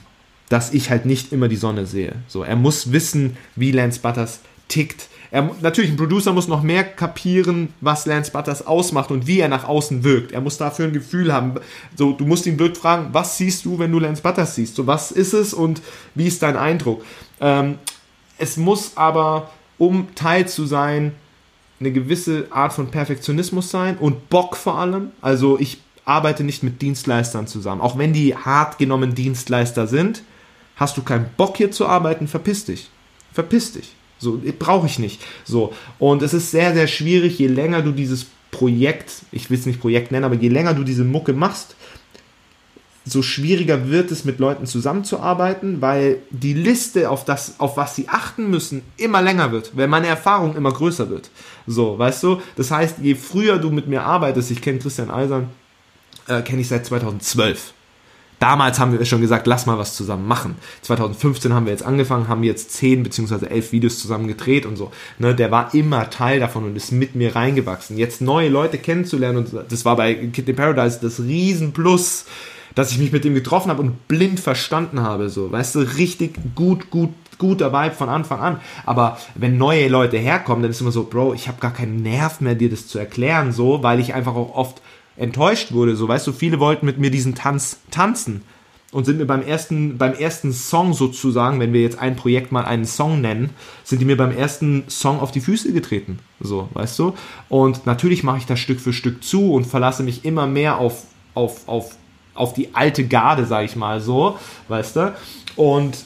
dass ich halt nicht immer die Sonne sehe. So, er muss wissen, wie Lance Butters tickt er, natürlich, ein Producer muss noch mehr kapieren, was Lance Butters ausmacht und wie er nach außen wirkt. Er muss dafür ein Gefühl haben. So, du musst ihn blöd fragen, was siehst du, wenn du Lance Butters siehst? So, was ist es und wie ist dein Eindruck? Ähm, es muss aber, um Teil zu sein, eine gewisse Art von Perfektionismus sein und Bock vor allem. Also ich arbeite nicht mit Dienstleistern zusammen. Auch wenn die hart genommen Dienstleister sind, hast du keinen Bock hier zu arbeiten, verpiss dich. Verpiss dich. So, brauche ich nicht. So. Und es ist sehr, sehr schwierig, je länger du dieses Projekt, ich will es nicht Projekt nennen, aber je länger du diese Mucke machst, so schwieriger wird es, mit Leuten zusammenzuarbeiten, weil die Liste, auf, das, auf was sie achten müssen, immer länger wird, weil meine Erfahrung immer größer wird. So, weißt du? Das heißt, je früher du mit mir arbeitest, ich kenne Christian Eisern, äh, kenne ich seit 2012. Damals haben wir schon gesagt, lass mal was zusammen machen. 2015 haben wir jetzt angefangen, haben jetzt 10 bzw. 11 Videos zusammen gedreht und so. Ne, der war immer Teil davon und ist mit mir reingewachsen. Jetzt neue Leute kennenzulernen und das war bei Kid in Paradise das Riesenplus, dass ich mich mit dem getroffen habe und blind verstanden habe. So, weißt du, richtig gut, gut, guter Vibe von Anfang an. Aber wenn neue Leute herkommen, dann ist immer so, Bro, ich habe gar keinen Nerv mehr, dir das zu erklären, so, weil ich einfach auch oft enttäuscht wurde. So, weißt du, viele wollten mit mir diesen Tanz tanzen und sind mir beim ersten, beim ersten Song sozusagen, wenn wir jetzt ein Projekt mal einen Song nennen, sind die mir beim ersten Song auf die Füße getreten. So, weißt du? Und natürlich mache ich das Stück für Stück zu und verlasse mich immer mehr auf, auf, auf, auf die alte Garde, sag ich mal so, weißt du? Und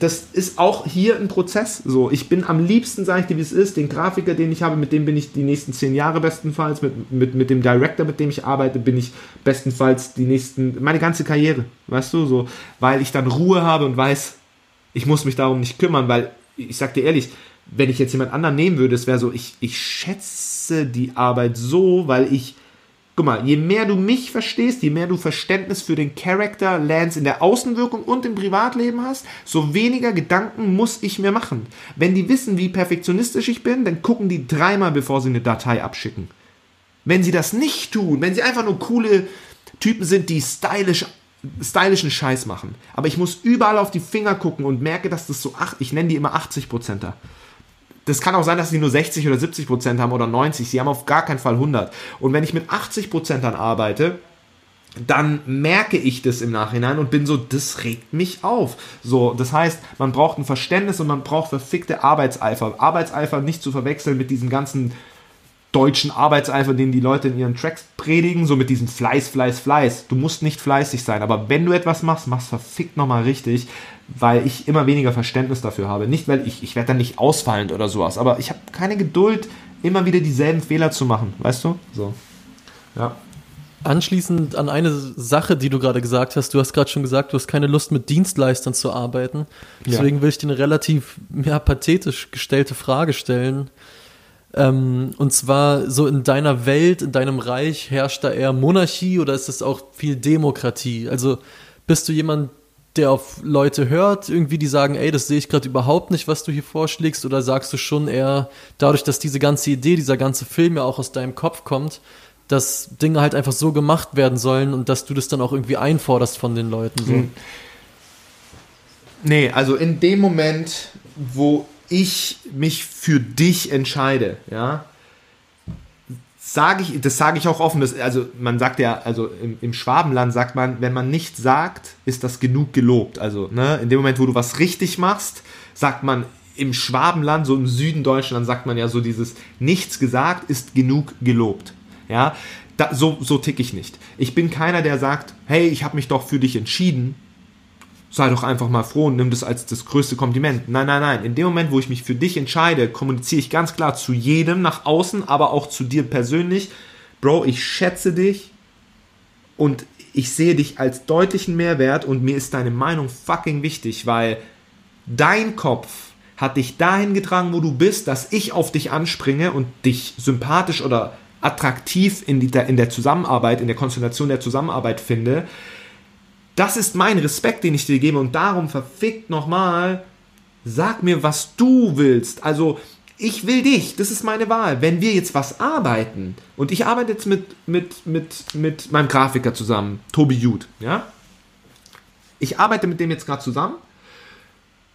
das ist auch hier ein Prozess. So, ich bin am liebsten, sage ich dir, wie es ist, den Grafiker, den ich habe, mit dem bin ich die nächsten zehn Jahre bestenfalls, mit, mit, mit dem Director, mit dem ich arbeite, bin ich bestenfalls die nächsten, meine ganze Karriere, weißt du, so, weil ich dann Ruhe habe und weiß, ich muss mich darum nicht kümmern, weil ich sag dir ehrlich, wenn ich jetzt jemand anderen nehmen würde, es wäre so, ich, ich schätze die Arbeit so, weil ich Guck mal, je mehr du mich verstehst, je mehr du Verständnis für den Charakter Lance in der Außenwirkung und im Privatleben hast, so weniger Gedanken muss ich mir machen. Wenn die wissen, wie perfektionistisch ich bin, dann gucken die dreimal, bevor sie eine Datei abschicken. Wenn sie das nicht tun, wenn sie einfach nur coole Typen sind, die stylisch stylischen Scheiß machen. Aber ich muss überall auf die Finger gucken und merke, dass das so, ach, ich nenne die immer 80%er das kann auch sein, dass sie nur 60 oder 70 Prozent haben oder 90. Sie haben auf gar keinen Fall 100. Und wenn ich mit 80 Prozent dann arbeite, dann merke ich das im Nachhinein und bin so, das regt mich auf. So, das heißt, man braucht ein Verständnis und man braucht verfickte Arbeitseifer. Arbeitseifer nicht zu verwechseln mit diesem ganzen deutschen Arbeitseifer, den die Leute in ihren Tracks predigen, so mit diesem Fleiß, Fleiß, Fleiß. Du musst nicht fleißig sein, aber wenn du etwas machst, machst verfickt nochmal richtig, weil ich immer weniger Verständnis dafür habe. Nicht, weil ich, ich werde dann nicht ausfallend oder sowas, aber ich habe keine Geduld, immer wieder dieselben Fehler zu machen, weißt du? So. Ja. Anschließend an eine Sache, die du gerade gesagt hast, du hast gerade schon gesagt, du hast keine Lust mit Dienstleistern zu arbeiten. Deswegen ja. will ich dir eine relativ ja, pathetisch gestellte Frage stellen. Ähm, und zwar so in deiner Welt, in deinem Reich herrscht da eher Monarchie oder ist es auch viel Demokratie? Also bist du jemand, der auf Leute hört, irgendwie die sagen, ey, das sehe ich gerade überhaupt nicht, was du hier vorschlägst, oder sagst du schon eher, dadurch, dass diese ganze Idee, dieser ganze Film ja auch aus deinem Kopf kommt, dass Dinge halt einfach so gemacht werden sollen und dass du das dann auch irgendwie einforderst von den Leuten. So. Hm. Nee, also in dem Moment, wo ich mich für dich entscheide, ja, sage ich, das sage ich auch offen, das, also man sagt ja, also im, im, Schwabenland sagt man, wenn man nichts sagt, ist das genug gelobt. Also ne, in dem Moment, wo du was richtig machst, sagt man im Schwabenland, so im Süden Deutschland, sagt man ja so dieses nichts gesagt ist genug gelobt. Ja, da, so, so tick ich nicht. Ich bin keiner, der sagt, hey, ich habe mich doch für dich entschieden. Sei doch einfach mal froh und nimm das als das größte Kompliment. Nein, nein, nein. In dem Moment, wo ich mich für dich entscheide, kommuniziere ich ganz klar zu jedem nach außen, aber auch zu dir persönlich. Bro, ich schätze dich und ich sehe dich als deutlichen Mehrwert und mir ist deine Meinung fucking wichtig, weil dein Kopf hat dich dahin getragen, wo du bist, dass ich auf dich anspringe und dich sympathisch oder attraktiv in, die, in der Zusammenarbeit, in der Konstellation der Zusammenarbeit finde. Das ist mein Respekt, den ich dir gebe und darum verfickt nochmal, sag mir, was du willst. Also, ich will dich, das ist meine Wahl. Wenn wir jetzt was arbeiten, und ich arbeite jetzt mit, mit, mit, mit meinem Grafiker zusammen, Tobi Jud, ja? Ich arbeite mit dem jetzt gerade zusammen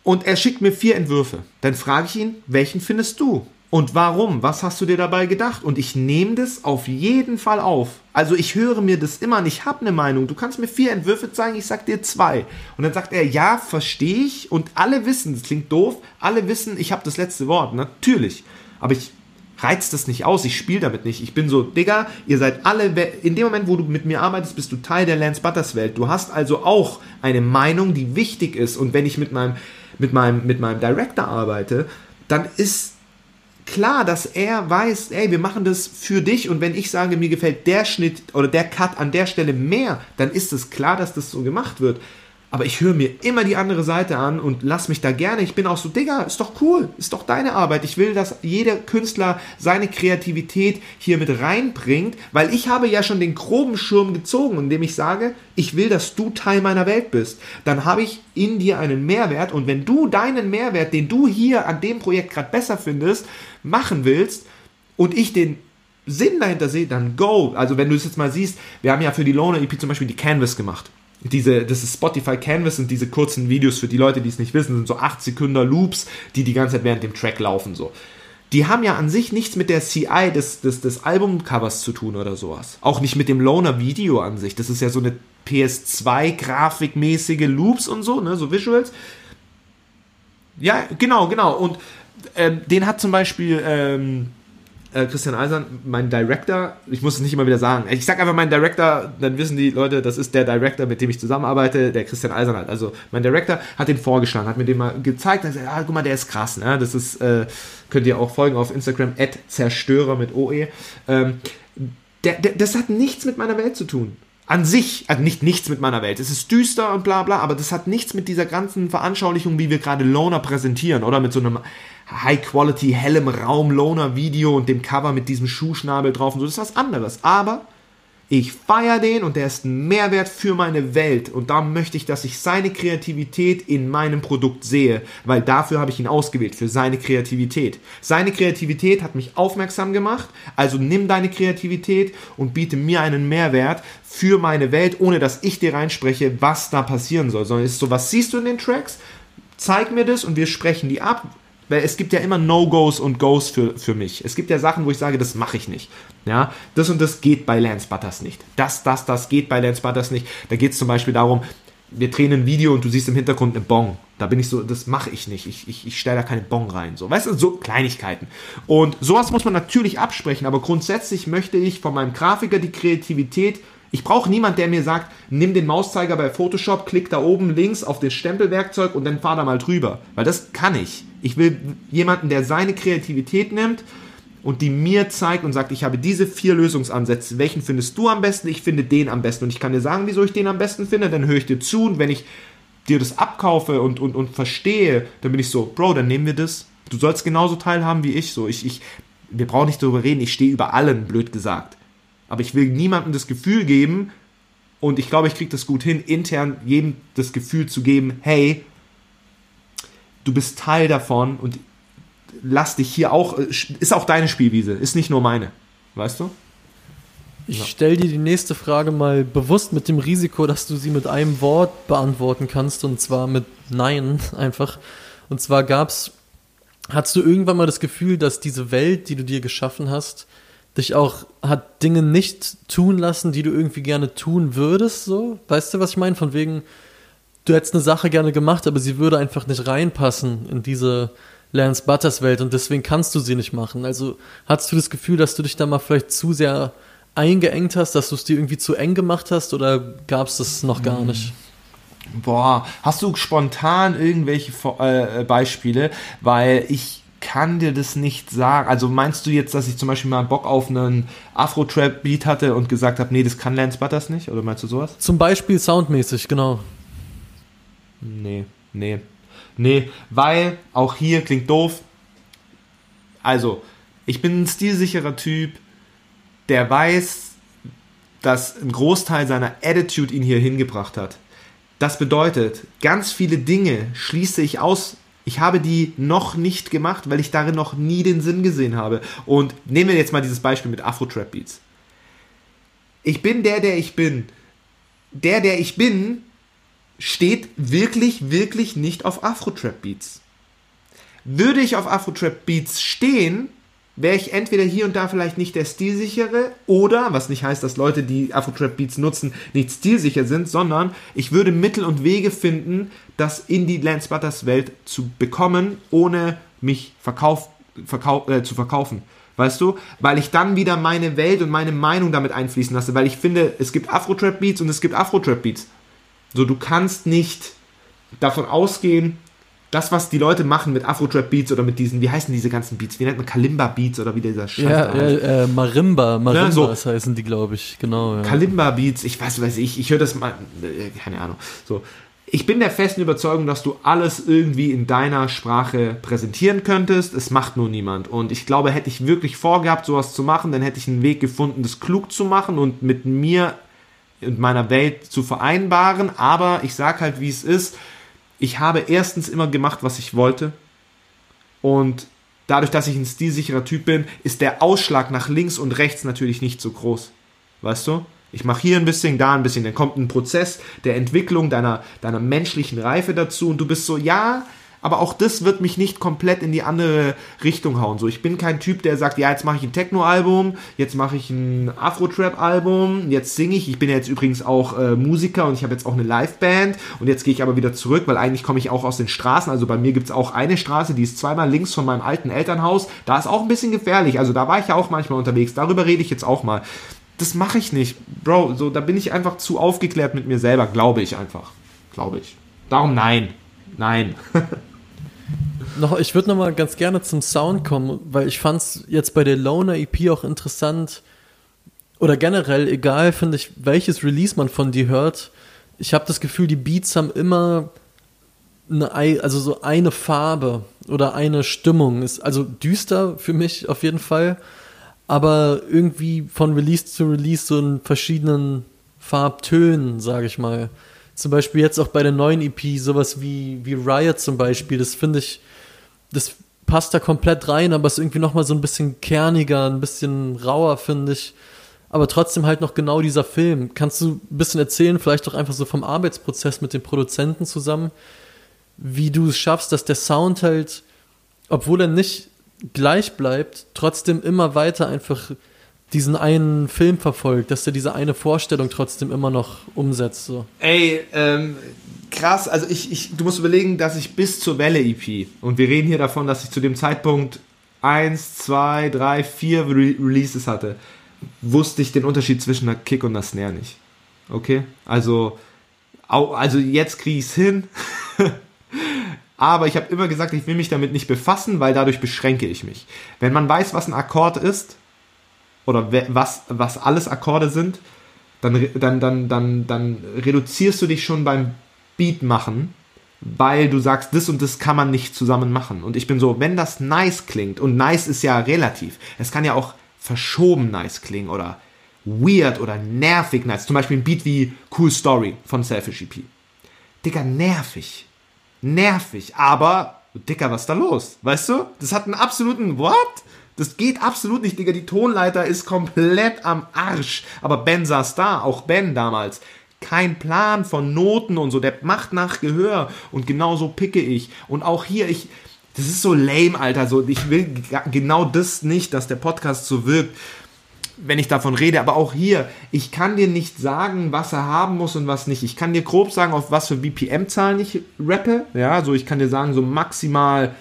und er schickt mir vier Entwürfe. Dann frage ich ihn, welchen findest du? Und warum? Was hast du dir dabei gedacht? Und ich nehme das auf jeden Fall auf. Also ich höre mir das immer an, ich habe eine Meinung. Du kannst mir vier Entwürfe zeigen, ich sag dir zwei. Und dann sagt er, ja, verstehe ich. Und alle wissen, das klingt doof, alle wissen, ich habe das letzte Wort. Natürlich. Aber ich reiz das nicht aus, ich spiele damit nicht. Ich bin so, Digga, ihr seid alle, in dem Moment, wo du mit mir arbeitest, bist du Teil der Lance Butters Welt. Du hast also auch eine Meinung, die wichtig ist. Und wenn ich mit meinem, mit meinem, mit meinem Director arbeite, dann ist klar, dass er weiß, ey, wir machen das für dich und wenn ich sage, mir gefällt der Schnitt oder der Cut an der Stelle mehr, dann ist es klar, dass das so gemacht wird aber ich höre mir immer die andere Seite an und lass mich da gerne. Ich bin auch so, Digga, ist doch cool, ist doch deine Arbeit. Ich will, dass jeder Künstler seine Kreativität hier mit reinbringt, weil ich habe ja schon den groben Schirm gezogen, indem ich sage, ich will, dass du Teil meiner Welt bist. Dann habe ich in dir einen Mehrwert und wenn du deinen Mehrwert, den du hier an dem Projekt gerade besser findest, machen willst und ich den Sinn dahinter sehe, dann go. Also wenn du es jetzt mal siehst, wir haben ja für die Loner EP zum Beispiel die Canvas gemacht diese, das ist Spotify Canvas und diese kurzen Videos für die Leute, die es nicht wissen, sind so 8 Sekunden Loops, die die ganze Zeit während dem Track laufen, so. Die haben ja an sich nichts mit der CI des, des, des Albumcovers zu tun oder sowas. Auch nicht mit dem Loner Video an sich. Das ist ja so eine PS2 grafikmäßige Loops und so, ne, so Visuals. Ja, genau, genau. Und ähm, den hat zum Beispiel, ähm, äh, Christian Eisern, mein Director, ich muss es nicht immer wieder sagen, ich sag einfach mein Director, dann wissen die Leute, das ist der Director, mit dem ich zusammenarbeite, der Christian Eisern hat. Also mein Director hat den vorgeschlagen, hat mir den mal gezeigt, hat gesagt, ah, guck mal, der ist krass, ne? Das ist, äh, könnt ihr auch folgen auf Instagram, Zerstörer mit OE. Ähm, der, der, das hat nichts mit meiner Welt zu tun an sich, also nicht nichts mit meiner Welt. Es ist düster und bla bla, aber das hat nichts mit dieser ganzen Veranschaulichung, wie wir gerade Loner präsentieren, oder mit so einem High-Quality, hellem Raum Loner-Video und dem Cover mit diesem Schuhschnabel drauf und so. Das ist was anderes. Aber ich feiere den und der ist ein Mehrwert für meine Welt. Und da möchte ich, dass ich seine Kreativität in meinem Produkt sehe, weil dafür habe ich ihn ausgewählt, für seine Kreativität. Seine Kreativität hat mich aufmerksam gemacht, also nimm deine Kreativität und biete mir einen Mehrwert für meine Welt, ohne dass ich dir reinspreche, was da passieren soll. Sondern ist so, was siehst du in den Tracks? Zeig mir das und wir sprechen die ab weil es gibt ja immer No-Gos und Goes für, für mich. Es gibt ja Sachen, wo ich sage, das mache ich nicht. Ja, das und das geht bei Lance Butters nicht. Das, das, das geht bei Lance Butters nicht. Da geht es zum Beispiel darum, wir drehen ein Video und du siehst im Hintergrund eine Bong. Da bin ich so, das mache ich nicht. Ich, ich, ich stelle da keine Bong rein. So, weißt du, so Kleinigkeiten. Und sowas muss man natürlich absprechen, aber grundsätzlich möchte ich von meinem Grafiker die Kreativität ich brauche niemand, der mir sagt, nimm den Mauszeiger bei Photoshop, klick da oben links auf das Stempelwerkzeug und dann fahr da mal drüber. Weil das kann ich. Ich will jemanden, der seine Kreativität nimmt und die mir zeigt und sagt, ich habe diese vier Lösungsansätze. Welchen findest du am besten? Ich finde den am besten. Und ich kann dir sagen, wieso ich den am besten finde. Dann höre ich dir zu und wenn ich dir das abkaufe und, und, und verstehe, dann bin ich so, Bro, dann nehmen wir das. Du sollst genauso teilhaben wie ich. So, ich, ich, wir brauchen nicht darüber reden, ich stehe über allen, blöd gesagt. Aber ich will niemandem das Gefühl geben, und ich glaube, ich kriege das gut hin, intern jedem das Gefühl zu geben, hey, du bist Teil davon und lass dich hier auch, äh, ist auch deine Spielwiese, ist nicht nur meine. Weißt du? Ich stelle dir die nächste Frage mal bewusst mit dem Risiko, dass du sie mit einem Wort beantworten kannst und zwar mit Nein einfach. Und zwar gab's, hast du irgendwann mal das Gefühl, dass diese Welt, die du dir geschaffen hast, dich auch hat Dinge nicht tun lassen, die du irgendwie gerne tun würdest, so? Weißt du, was ich meine? Von wegen, du hättest eine Sache gerne gemacht, aber sie würde einfach nicht reinpassen in diese Lance Butters Welt und deswegen kannst du sie nicht machen. Also hast du das Gefühl, dass du dich da mal vielleicht zu sehr eingeengt hast, dass du es dir irgendwie zu eng gemacht hast oder gab es das noch gar nicht? Boah, hast du spontan irgendwelche äh, Beispiele? Weil ich kann dir das nicht sagen. Also meinst du jetzt, dass ich zum Beispiel mal Bock auf einen Afro-Trap-Beat hatte und gesagt habe, nee, das kann Lance Butters nicht? Oder meinst du sowas? Zum Beispiel soundmäßig, genau. Nee, nee. Nee, weil auch hier klingt doof. Also, ich bin ein stilsicherer Typ, der weiß, dass ein Großteil seiner Attitude ihn hier hingebracht hat. Das bedeutet, ganz viele Dinge schließe ich aus. Ich habe die noch nicht gemacht, weil ich darin noch nie den Sinn gesehen habe. Und nehmen wir jetzt mal dieses Beispiel mit Afro-Trap Beats. Ich bin der, der ich bin. Der, der ich bin, steht wirklich, wirklich nicht auf Afro-Trap Beats. Würde ich auf Afro-Trap Beats stehen, wäre ich entweder hier und da vielleicht nicht der stilsichere oder, was nicht heißt, dass Leute, die Afro-Trap Beats nutzen, nicht stilsicher sind, sondern ich würde Mittel und Wege finden, das in die Lance Butters Welt zu bekommen, ohne mich verkauf, verkauf, äh, zu verkaufen. Weißt du? Weil ich dann wieder meine Welt und meine Meinung damit einfließen lasse, weil ich finde, es gibt Afro-Trap Beats und es gibt Afro-Trap Beats. So, du kannst nicht davon ausgehen, das, was die Leute machen mit Afro-Trap-Beats oder mit diesen, wie heißen diese ganzen Beats? Wie nennt man Kalimba-Beats oder wie dieser Scheiß Ja, ja äh, Marimba, Marimba ja, so. heißen die, glaube ich, genau. Ja. Kalimba-Beats, ich weiß, weiß ich, ich höre das mal, äh, keine Ahnung. So, ich bin der festen Überzeugung, dass du alles irgendwie in deiner Sprache präsentieren könntest. Es macht nur niemand. Und ich glaube, hätte ich wirklich vorgehabt, sowas zu machen, dann hätte ich einen Weg gefunden, das klug zu machen und mit mir und meiner Welt zu vereinbaren. Aber ich sage halt, wie es ist ich habe erstens immer gemacht, was ich wollte. Und dadurch, dass ich ein stilsicherer Typ bin, ist der Ausschlag nach links und rechts natürlich nicht so groß. Weißt du? Ich mache hier ein bisschen, da ein bisschen. Dann kommt ein Prozess der Entwicklung deiner, deiner menschlichen Reife dazu und du bist so, ja, aber auch das wird mich nicht komplett in die andere Richtung hauen. So, ich bin kein Typ, der sagt, ja, jetzt mache ich ein Techno-Album, jetzt mache ich ein Afro-Trap-Album, jetzt singe ich. Ich bin ja jetzt übrigens auch äh, Musiker und ich habe jetzt auch eine Live-Band und jetzt gehe ich aber wieder zurück, weil eigentlich komme ich auch aus den Straßen. Also bei mir gibt es auch eine Straße, die ist zweimal links von meinem alten Elternhaus. Da ist auch ein bisschen gefährlich. Also da war ich ja auch manchmal unterwegs. Darüber rede ich jetzt auch mal. Das mache ich nicht. Bro, so, da bin ich einfach zu aufgeklärt mit mir selber, glaube ich einfach. Glaube ich. Darum nein. Nein. noch, ich würde noch mal ganz gerne zum Sound kommen, weil ich fand es jetzt bei der Loner EP auch interessant oder generell egal, finde ich, welches Release man von dir hört. Ich habe das Gefühl, die Beats haben immer eine, also so eine Farbe oder eine Stimmung. Ist also düster für mich auf jeden Fall, aber irgendwie von Release zu Release so in verschiedenen Farbtönen, sage ich mal. Zum Beispiel jetzt auch bei der neuen EP, sowas wie, wie Riot zum Beispiel, das finde ich das passt da komplett rein, aber ist irgendwie nochmal so ein bisschen kerniger, ein bisschen rauer, finde ich. Aber trotzdem halt noch genau dieser Film. Kannst du ein bisschen erzählen, vielleicht doch einfach so vom Arbeitsprozess mit den Produzenten zusammen, wie du es schaffst, dass der Sound halt, obwohl er nicht gleich bleibt, trotzdem immer weiter einfach diesen einen Film verfolgt, dass er diese eine Vorstellung trotzdem immer noch umsetzt. So. Ey, ähm, krass. Also ich, ich, du musst überlegen, dass ich bis zur Welle EP und wir reden hier davon, dass ich zu dem Zeitpunkt 1, 2, 3, 4 Re Releases hatte, wusste ich den Unterschied zwischen der Kick und der Snare nicht. Okay? Also, also jetzt kriege ich es hin. Aber ich habe immer gesagt, ich will mich damit nicht befassen, weil dadurch beschränke ich mich. Wenn man weiß, was ein Akkord ist, oder was, was alles Akkorde sind, dann, dann, dann, dann, dann reduzierst du dich schon beim Beat machen, weil du sagst, das und das kann man nicht zusammen machen. Und ich bin so, wenn das nice klingt, und nice ist ja relativ, es kann ja auch verschoben nice klingen oder weird oder nervig nice. Zum Beispiel ein Beat wie Cool Story von Selfish EP. Digga, nervig. Nervig, aber, Digga, was ist da los? Weißt du? Das hat einen absoluten, what? Das geht absolut nicht, Digga. Die Tonleiter ist komplett am Arsch. Aber Ben saß da, auch Ben damals kein Plan von Noten und so. Der macht nach Gehör und genau so picke ich. Und auch hier, ich, das ist so lame, Alter. So, ich will genau das nicht, dass der Podcast so wirkt. wenn ich davon rede, aber auch hier, ich kann dir nicht sagen, was er haben muss und was nicht. Ich kann dir grob sagen, auf was für BPM-Zahlen ich rappe. Ja, so ich kann dir sagen, so maximal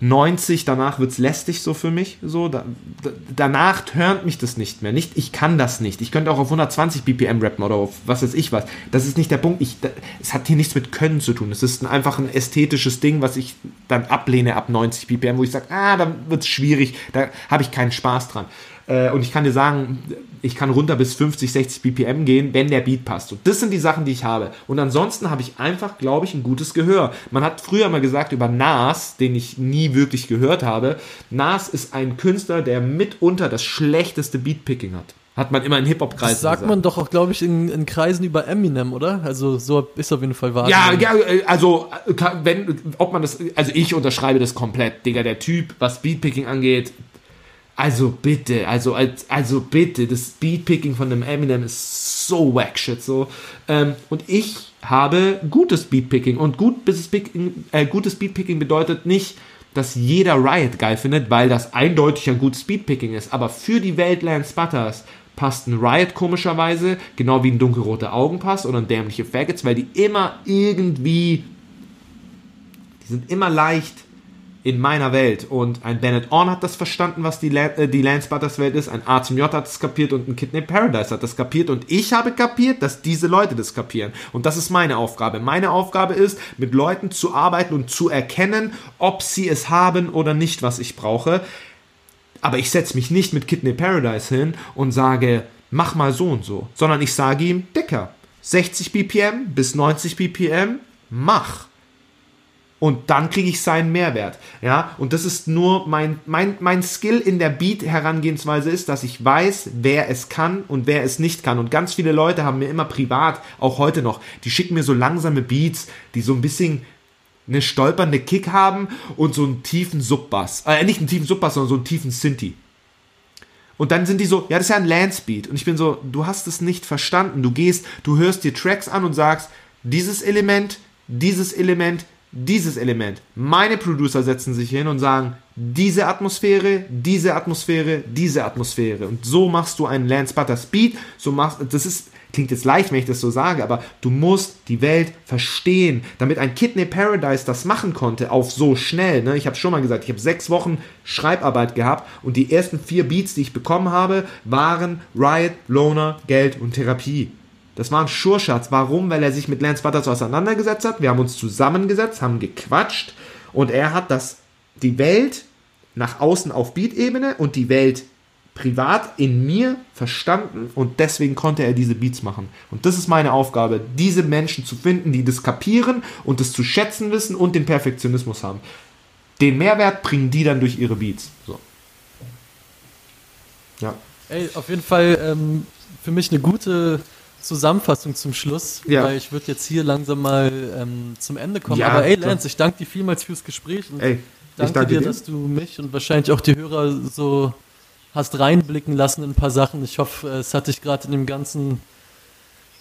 90, danach wird es lästig so für mich. So, da, da, danach turnt mich das nicht mehr. Nicht, ich kann das nicht. Ich könnte auch auf 120 BPM rappen oder auf was weiß ich was. Das ist nicht der Punkt. Ich, da, es hat hier nichts mit Können zu tun. Es ist ein, einfach ein ästhetisches Ding, was ich dann ablehne ab 90 BPM, wo ich sage, ah, dann wird es schwierig, da habe ich keinen Spaß dran. Äh, und ich kann dir sagen, ich kann runter bis 50, 60 BPM gehen, wenn der Beat passt. Und das sind die Sachen, die ich habe. Und ansonsten habe ich einfach, glaube ich, ein gutes Gehör. Man hat früher mal gesagt über Nas, den ich nie wirklich gehört habe, Nas ist ein Künstler, der mitunter das schlechteste Beatpicking hat. Hat man immer in Hip-Hop-Kreisen Das sagt gesagt. man doch auch, glaube ich, in, in, Kreisen über Eminem, oder? Also so ist auf jeden Fall wahr. Ja, ja, also wenn, ob man das, also ich unterschreibe das komplett, Digga, der Typ, was Beatpicking angeht, also bitte, also, also bitte, das Speedpicking von dem Eminem ist so wack shit so. Ähm, und ich habe gutes Speedpicking und gut, äh, gutes Speedpicking bedeutet nicht, dass jeder Riot geil findet, weil das eindeutig ein gutes Speedpicking ist. Aber für die Welt Lance Butters passt ein Riot komischerweise, genau wie ein dunkelrote Augen passt oder ein dämliche Faggots, weil die immer irgendwie, die sind immer leicht in meiner Welt. Und ein Bennett Orn hat das verstanden, was die, äh, die Lance Butters Welt ist. Ein A zum J hat das kapiert und ein Kidney Paradise hat das kapiert. Und ich habe kapiert, dass diese Leute das kapieren. Und das ist meine Aufgabe. Meine Aufgabe ist, mit Leuten zu arbeiten und zu erkennen, ob sie es haben oder nicht, was ich brauche. Aber ich setze mich nicht mit Kidney Paradise hin und sage, mach mal so und so. Sondern ich sage ihm, Dicker, 60 BPM bis 90 BPM, mach und dann kriege ich seinen Mehrwert. Ja, und das ist nur mein, mein, mein Skill in der Beat-Herangehensweise ist, dass ich weiß, wer es kann und wer es nicht kann. Und ganz viele Leute haben mir immer privat, auch heute noch, die schicken mir so langsame Beats, die so ein bisschen eine stolpernde Kick haben und so einen tiefen Subbass. Äh, nicht einen tiefen Subbass, sondern so einen tiefen Synthi. Und dann sind die so, ja, das ist ja ein Landspeed. Und ich bin so, du hast es nicht verstanden. Du gehst, du hörst dir Tracks an und sagst, dieses Element, dieses Element, dieses Element. Meine Producer setzen sich hin und sagen, diese Atmosphäre, diese Atmosphäre, diese Atmosphäre. Und so machst du einen Lance Butter Speed. So machst, das ist, klingt jetzt leicht, wenn ich das so sage, aber du musst die Welt verstehen. Damit ein Kidney Paradise das machen konnte, auf so schnell. Ne? Ich habe schon mal gesagt, ich habe sechs Wochen Schreibarbeit gehabt und die ersten vier Beats, die ich bekommen habe, waren Riot, Loner, Geld und Therapie. Das war ein Schurschatz. Warum? Weil er sich mit Lance Butters auseinandergesetzt hat. Wir haben uns zusammengesetzt, haben gequatscht und er hat das, die Welt nach außen auf Beat-Ebene und die Welt privat in mir verstanden und deswegen konnte er diese Beats machen. Und das ist meine Aufgabe, diese Menschen zu finden, die das kapieren und das zu schätzen wissen und den Perfektionismus haben. Den Mehrwert bringen die dann durch ihre Beats. So. Ja. Ey, auf jeden Fall ähm, für mich eine gute Zusammenfassung zum Schluss, ja. weil ich würde jetzt hier langsam mal ähm, zum Ende kommen. Ja, Aber ey, Lance, ich danke dir vielmals fürs Gespräch und ey, danke, danke dir, dir, dass du mich und wahrscheinlich auch die Hörer so hast reinblicken lassen in ein paar Sachen. Ich hoffe, es hat dich gerade in dem ganzen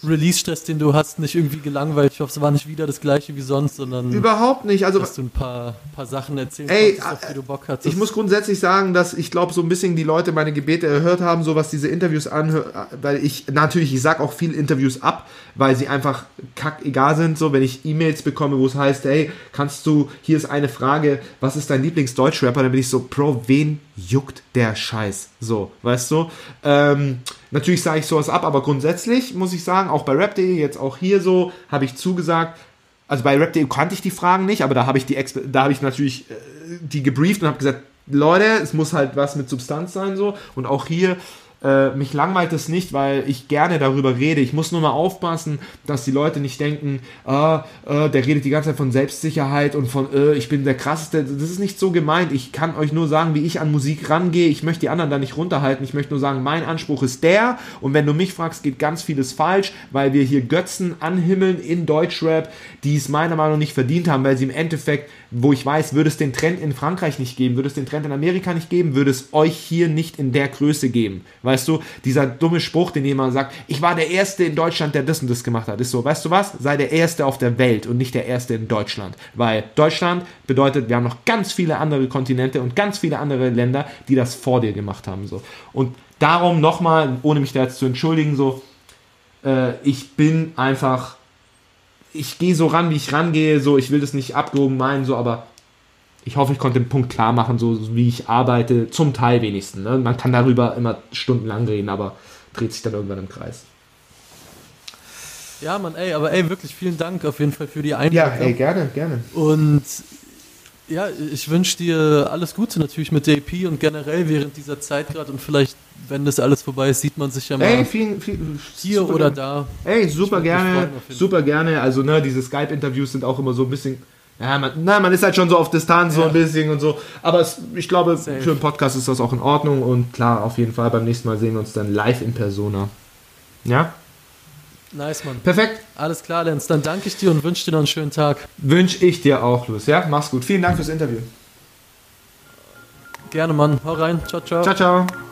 Release-Stress, den du hast, nicht irgendwie gelangweilt. Ich hoffe, es war nicht wieder das gleiche wie sonst, sondern. Überhaupt nicht. Also, dass du ein paar, paar Sachen erzählt ey, hast, auf die du Bock hattest. Ich muss grundsätzlich sagen, dass ich glaube, so ein bisschen die Leute meine Gebete erhört haben, so was diese Interviews anhört, weil ich natürlich, ich sag auch viel Interviews ab, weil sie einfach kack egal sind. So, wenn ich E-Mails bekomme, wo es heißt, hey, kannst du, hier ist eine Frage, was ist dein Lieblings-Deutschrapper? Dann bin ich so, Bro, wen juckt der Scheiß? So, weißt du? Ähm, Natürlich sage ich sowas ab, aber grundsätzlich muss ich sagen, auch bei rap.de, jetzt auch hier so, habe ich zugesagt, also bei rap.de kannte ich die Fragen nicht, aber da habe ich die da habe ich natürlich äh, die gebrieft und habe gesagt, Leute, es muss halt was mit Substanz sein so. Und auch hier äh, mich langweilt es nicht, weil ich gerne darüber rede. Ich muss nur mal aufpassen, dass die Leute nicht denken, äh, äh, der redet die ganze Zeit von Selbstsicherheit und von, äh, ich bin der krasseste. Das ist nicht so gemeint. Ich kann euch nur sagen, wie ich an Musik rangehe. Ich möchte die anderen da nicht runterhalten. Ich möchte nur sagen, mein Anspruch ist der. Und wenn du mich fragst, geht ganz vieles falsch, weil wir hier Götzen anhimmeln in Deutschrap, die es meiner Meinung nach nicht verdient haben, weil sie im Endeffekt wo ich weiß, würde es den Trend in Frankreich nicht geben, würde es den Trend in Amerika nicht geben, würde es euch hier nicht in der Größe geben. Weißt du, dieser dumme Spruch, den jemand sagt, ich war der Erste in Deutschland, der das und das gemacht hat, ist so, weißt du was? Sei der Erste auf der Welt und nicht der Erste in Deutschland. Weil Deutschland bedeutet, wir haben noch ganz viele andere Kontinente und ganz viele andere Länder, die das vor dir gemacht haben. So. Und darum nochmal, ohne mich da jetzt zu entschuldigen, so, äh, ich bin einfach, ich gehe so ran, wie ich rangehe, so, ich will das nicht abgehoben meinen, so, aber ich hoffe, ich konnte den Punkt klar machen, so wie ich arbeite, zum Teil wenigstens. Ne? Man kann darüber immer stundenlang reden, aber dreht sich dann irgendwann im Kreis. Ja, Mann, ey, aber ey, wirklich vielen Dank auf jeden Fall für die Einladung. Ja, ey, gerne, gerne. Und ja, ich wünsche dir alles Gute natürlich mit EP und generell während dieser Zeit gerade und vielleicht, wenn das alles vorbei ist, sieht man sich ja mal ey, viel, viel, hier oder gerne. da. Ey, super gerne, super gerne. Also, ne, diese Skype-Interviews sind auch immer so ein bisschen ja, man, na, man ist halt schon so auf Distanz ja. so ein bisschen und so. Aber es, ich glaube, Safe. für einen Podcast ist das auch in Ordnung. Und klar, auf jeden Fall, beim nächsten Mal sehen wir uns dann live in Persona. Ja? Nice, Mann. Perfekt. Alles klar, Lenz. Dann danke ich dir und wünsche dir noch einen schönen Tag. Wünsche ich dir auch, Luis. Ja, mach's gut. Vielen Dank fürs Interview. Gerne, Mann. Hau rein. Ciao, ciao. Ciao, ciao.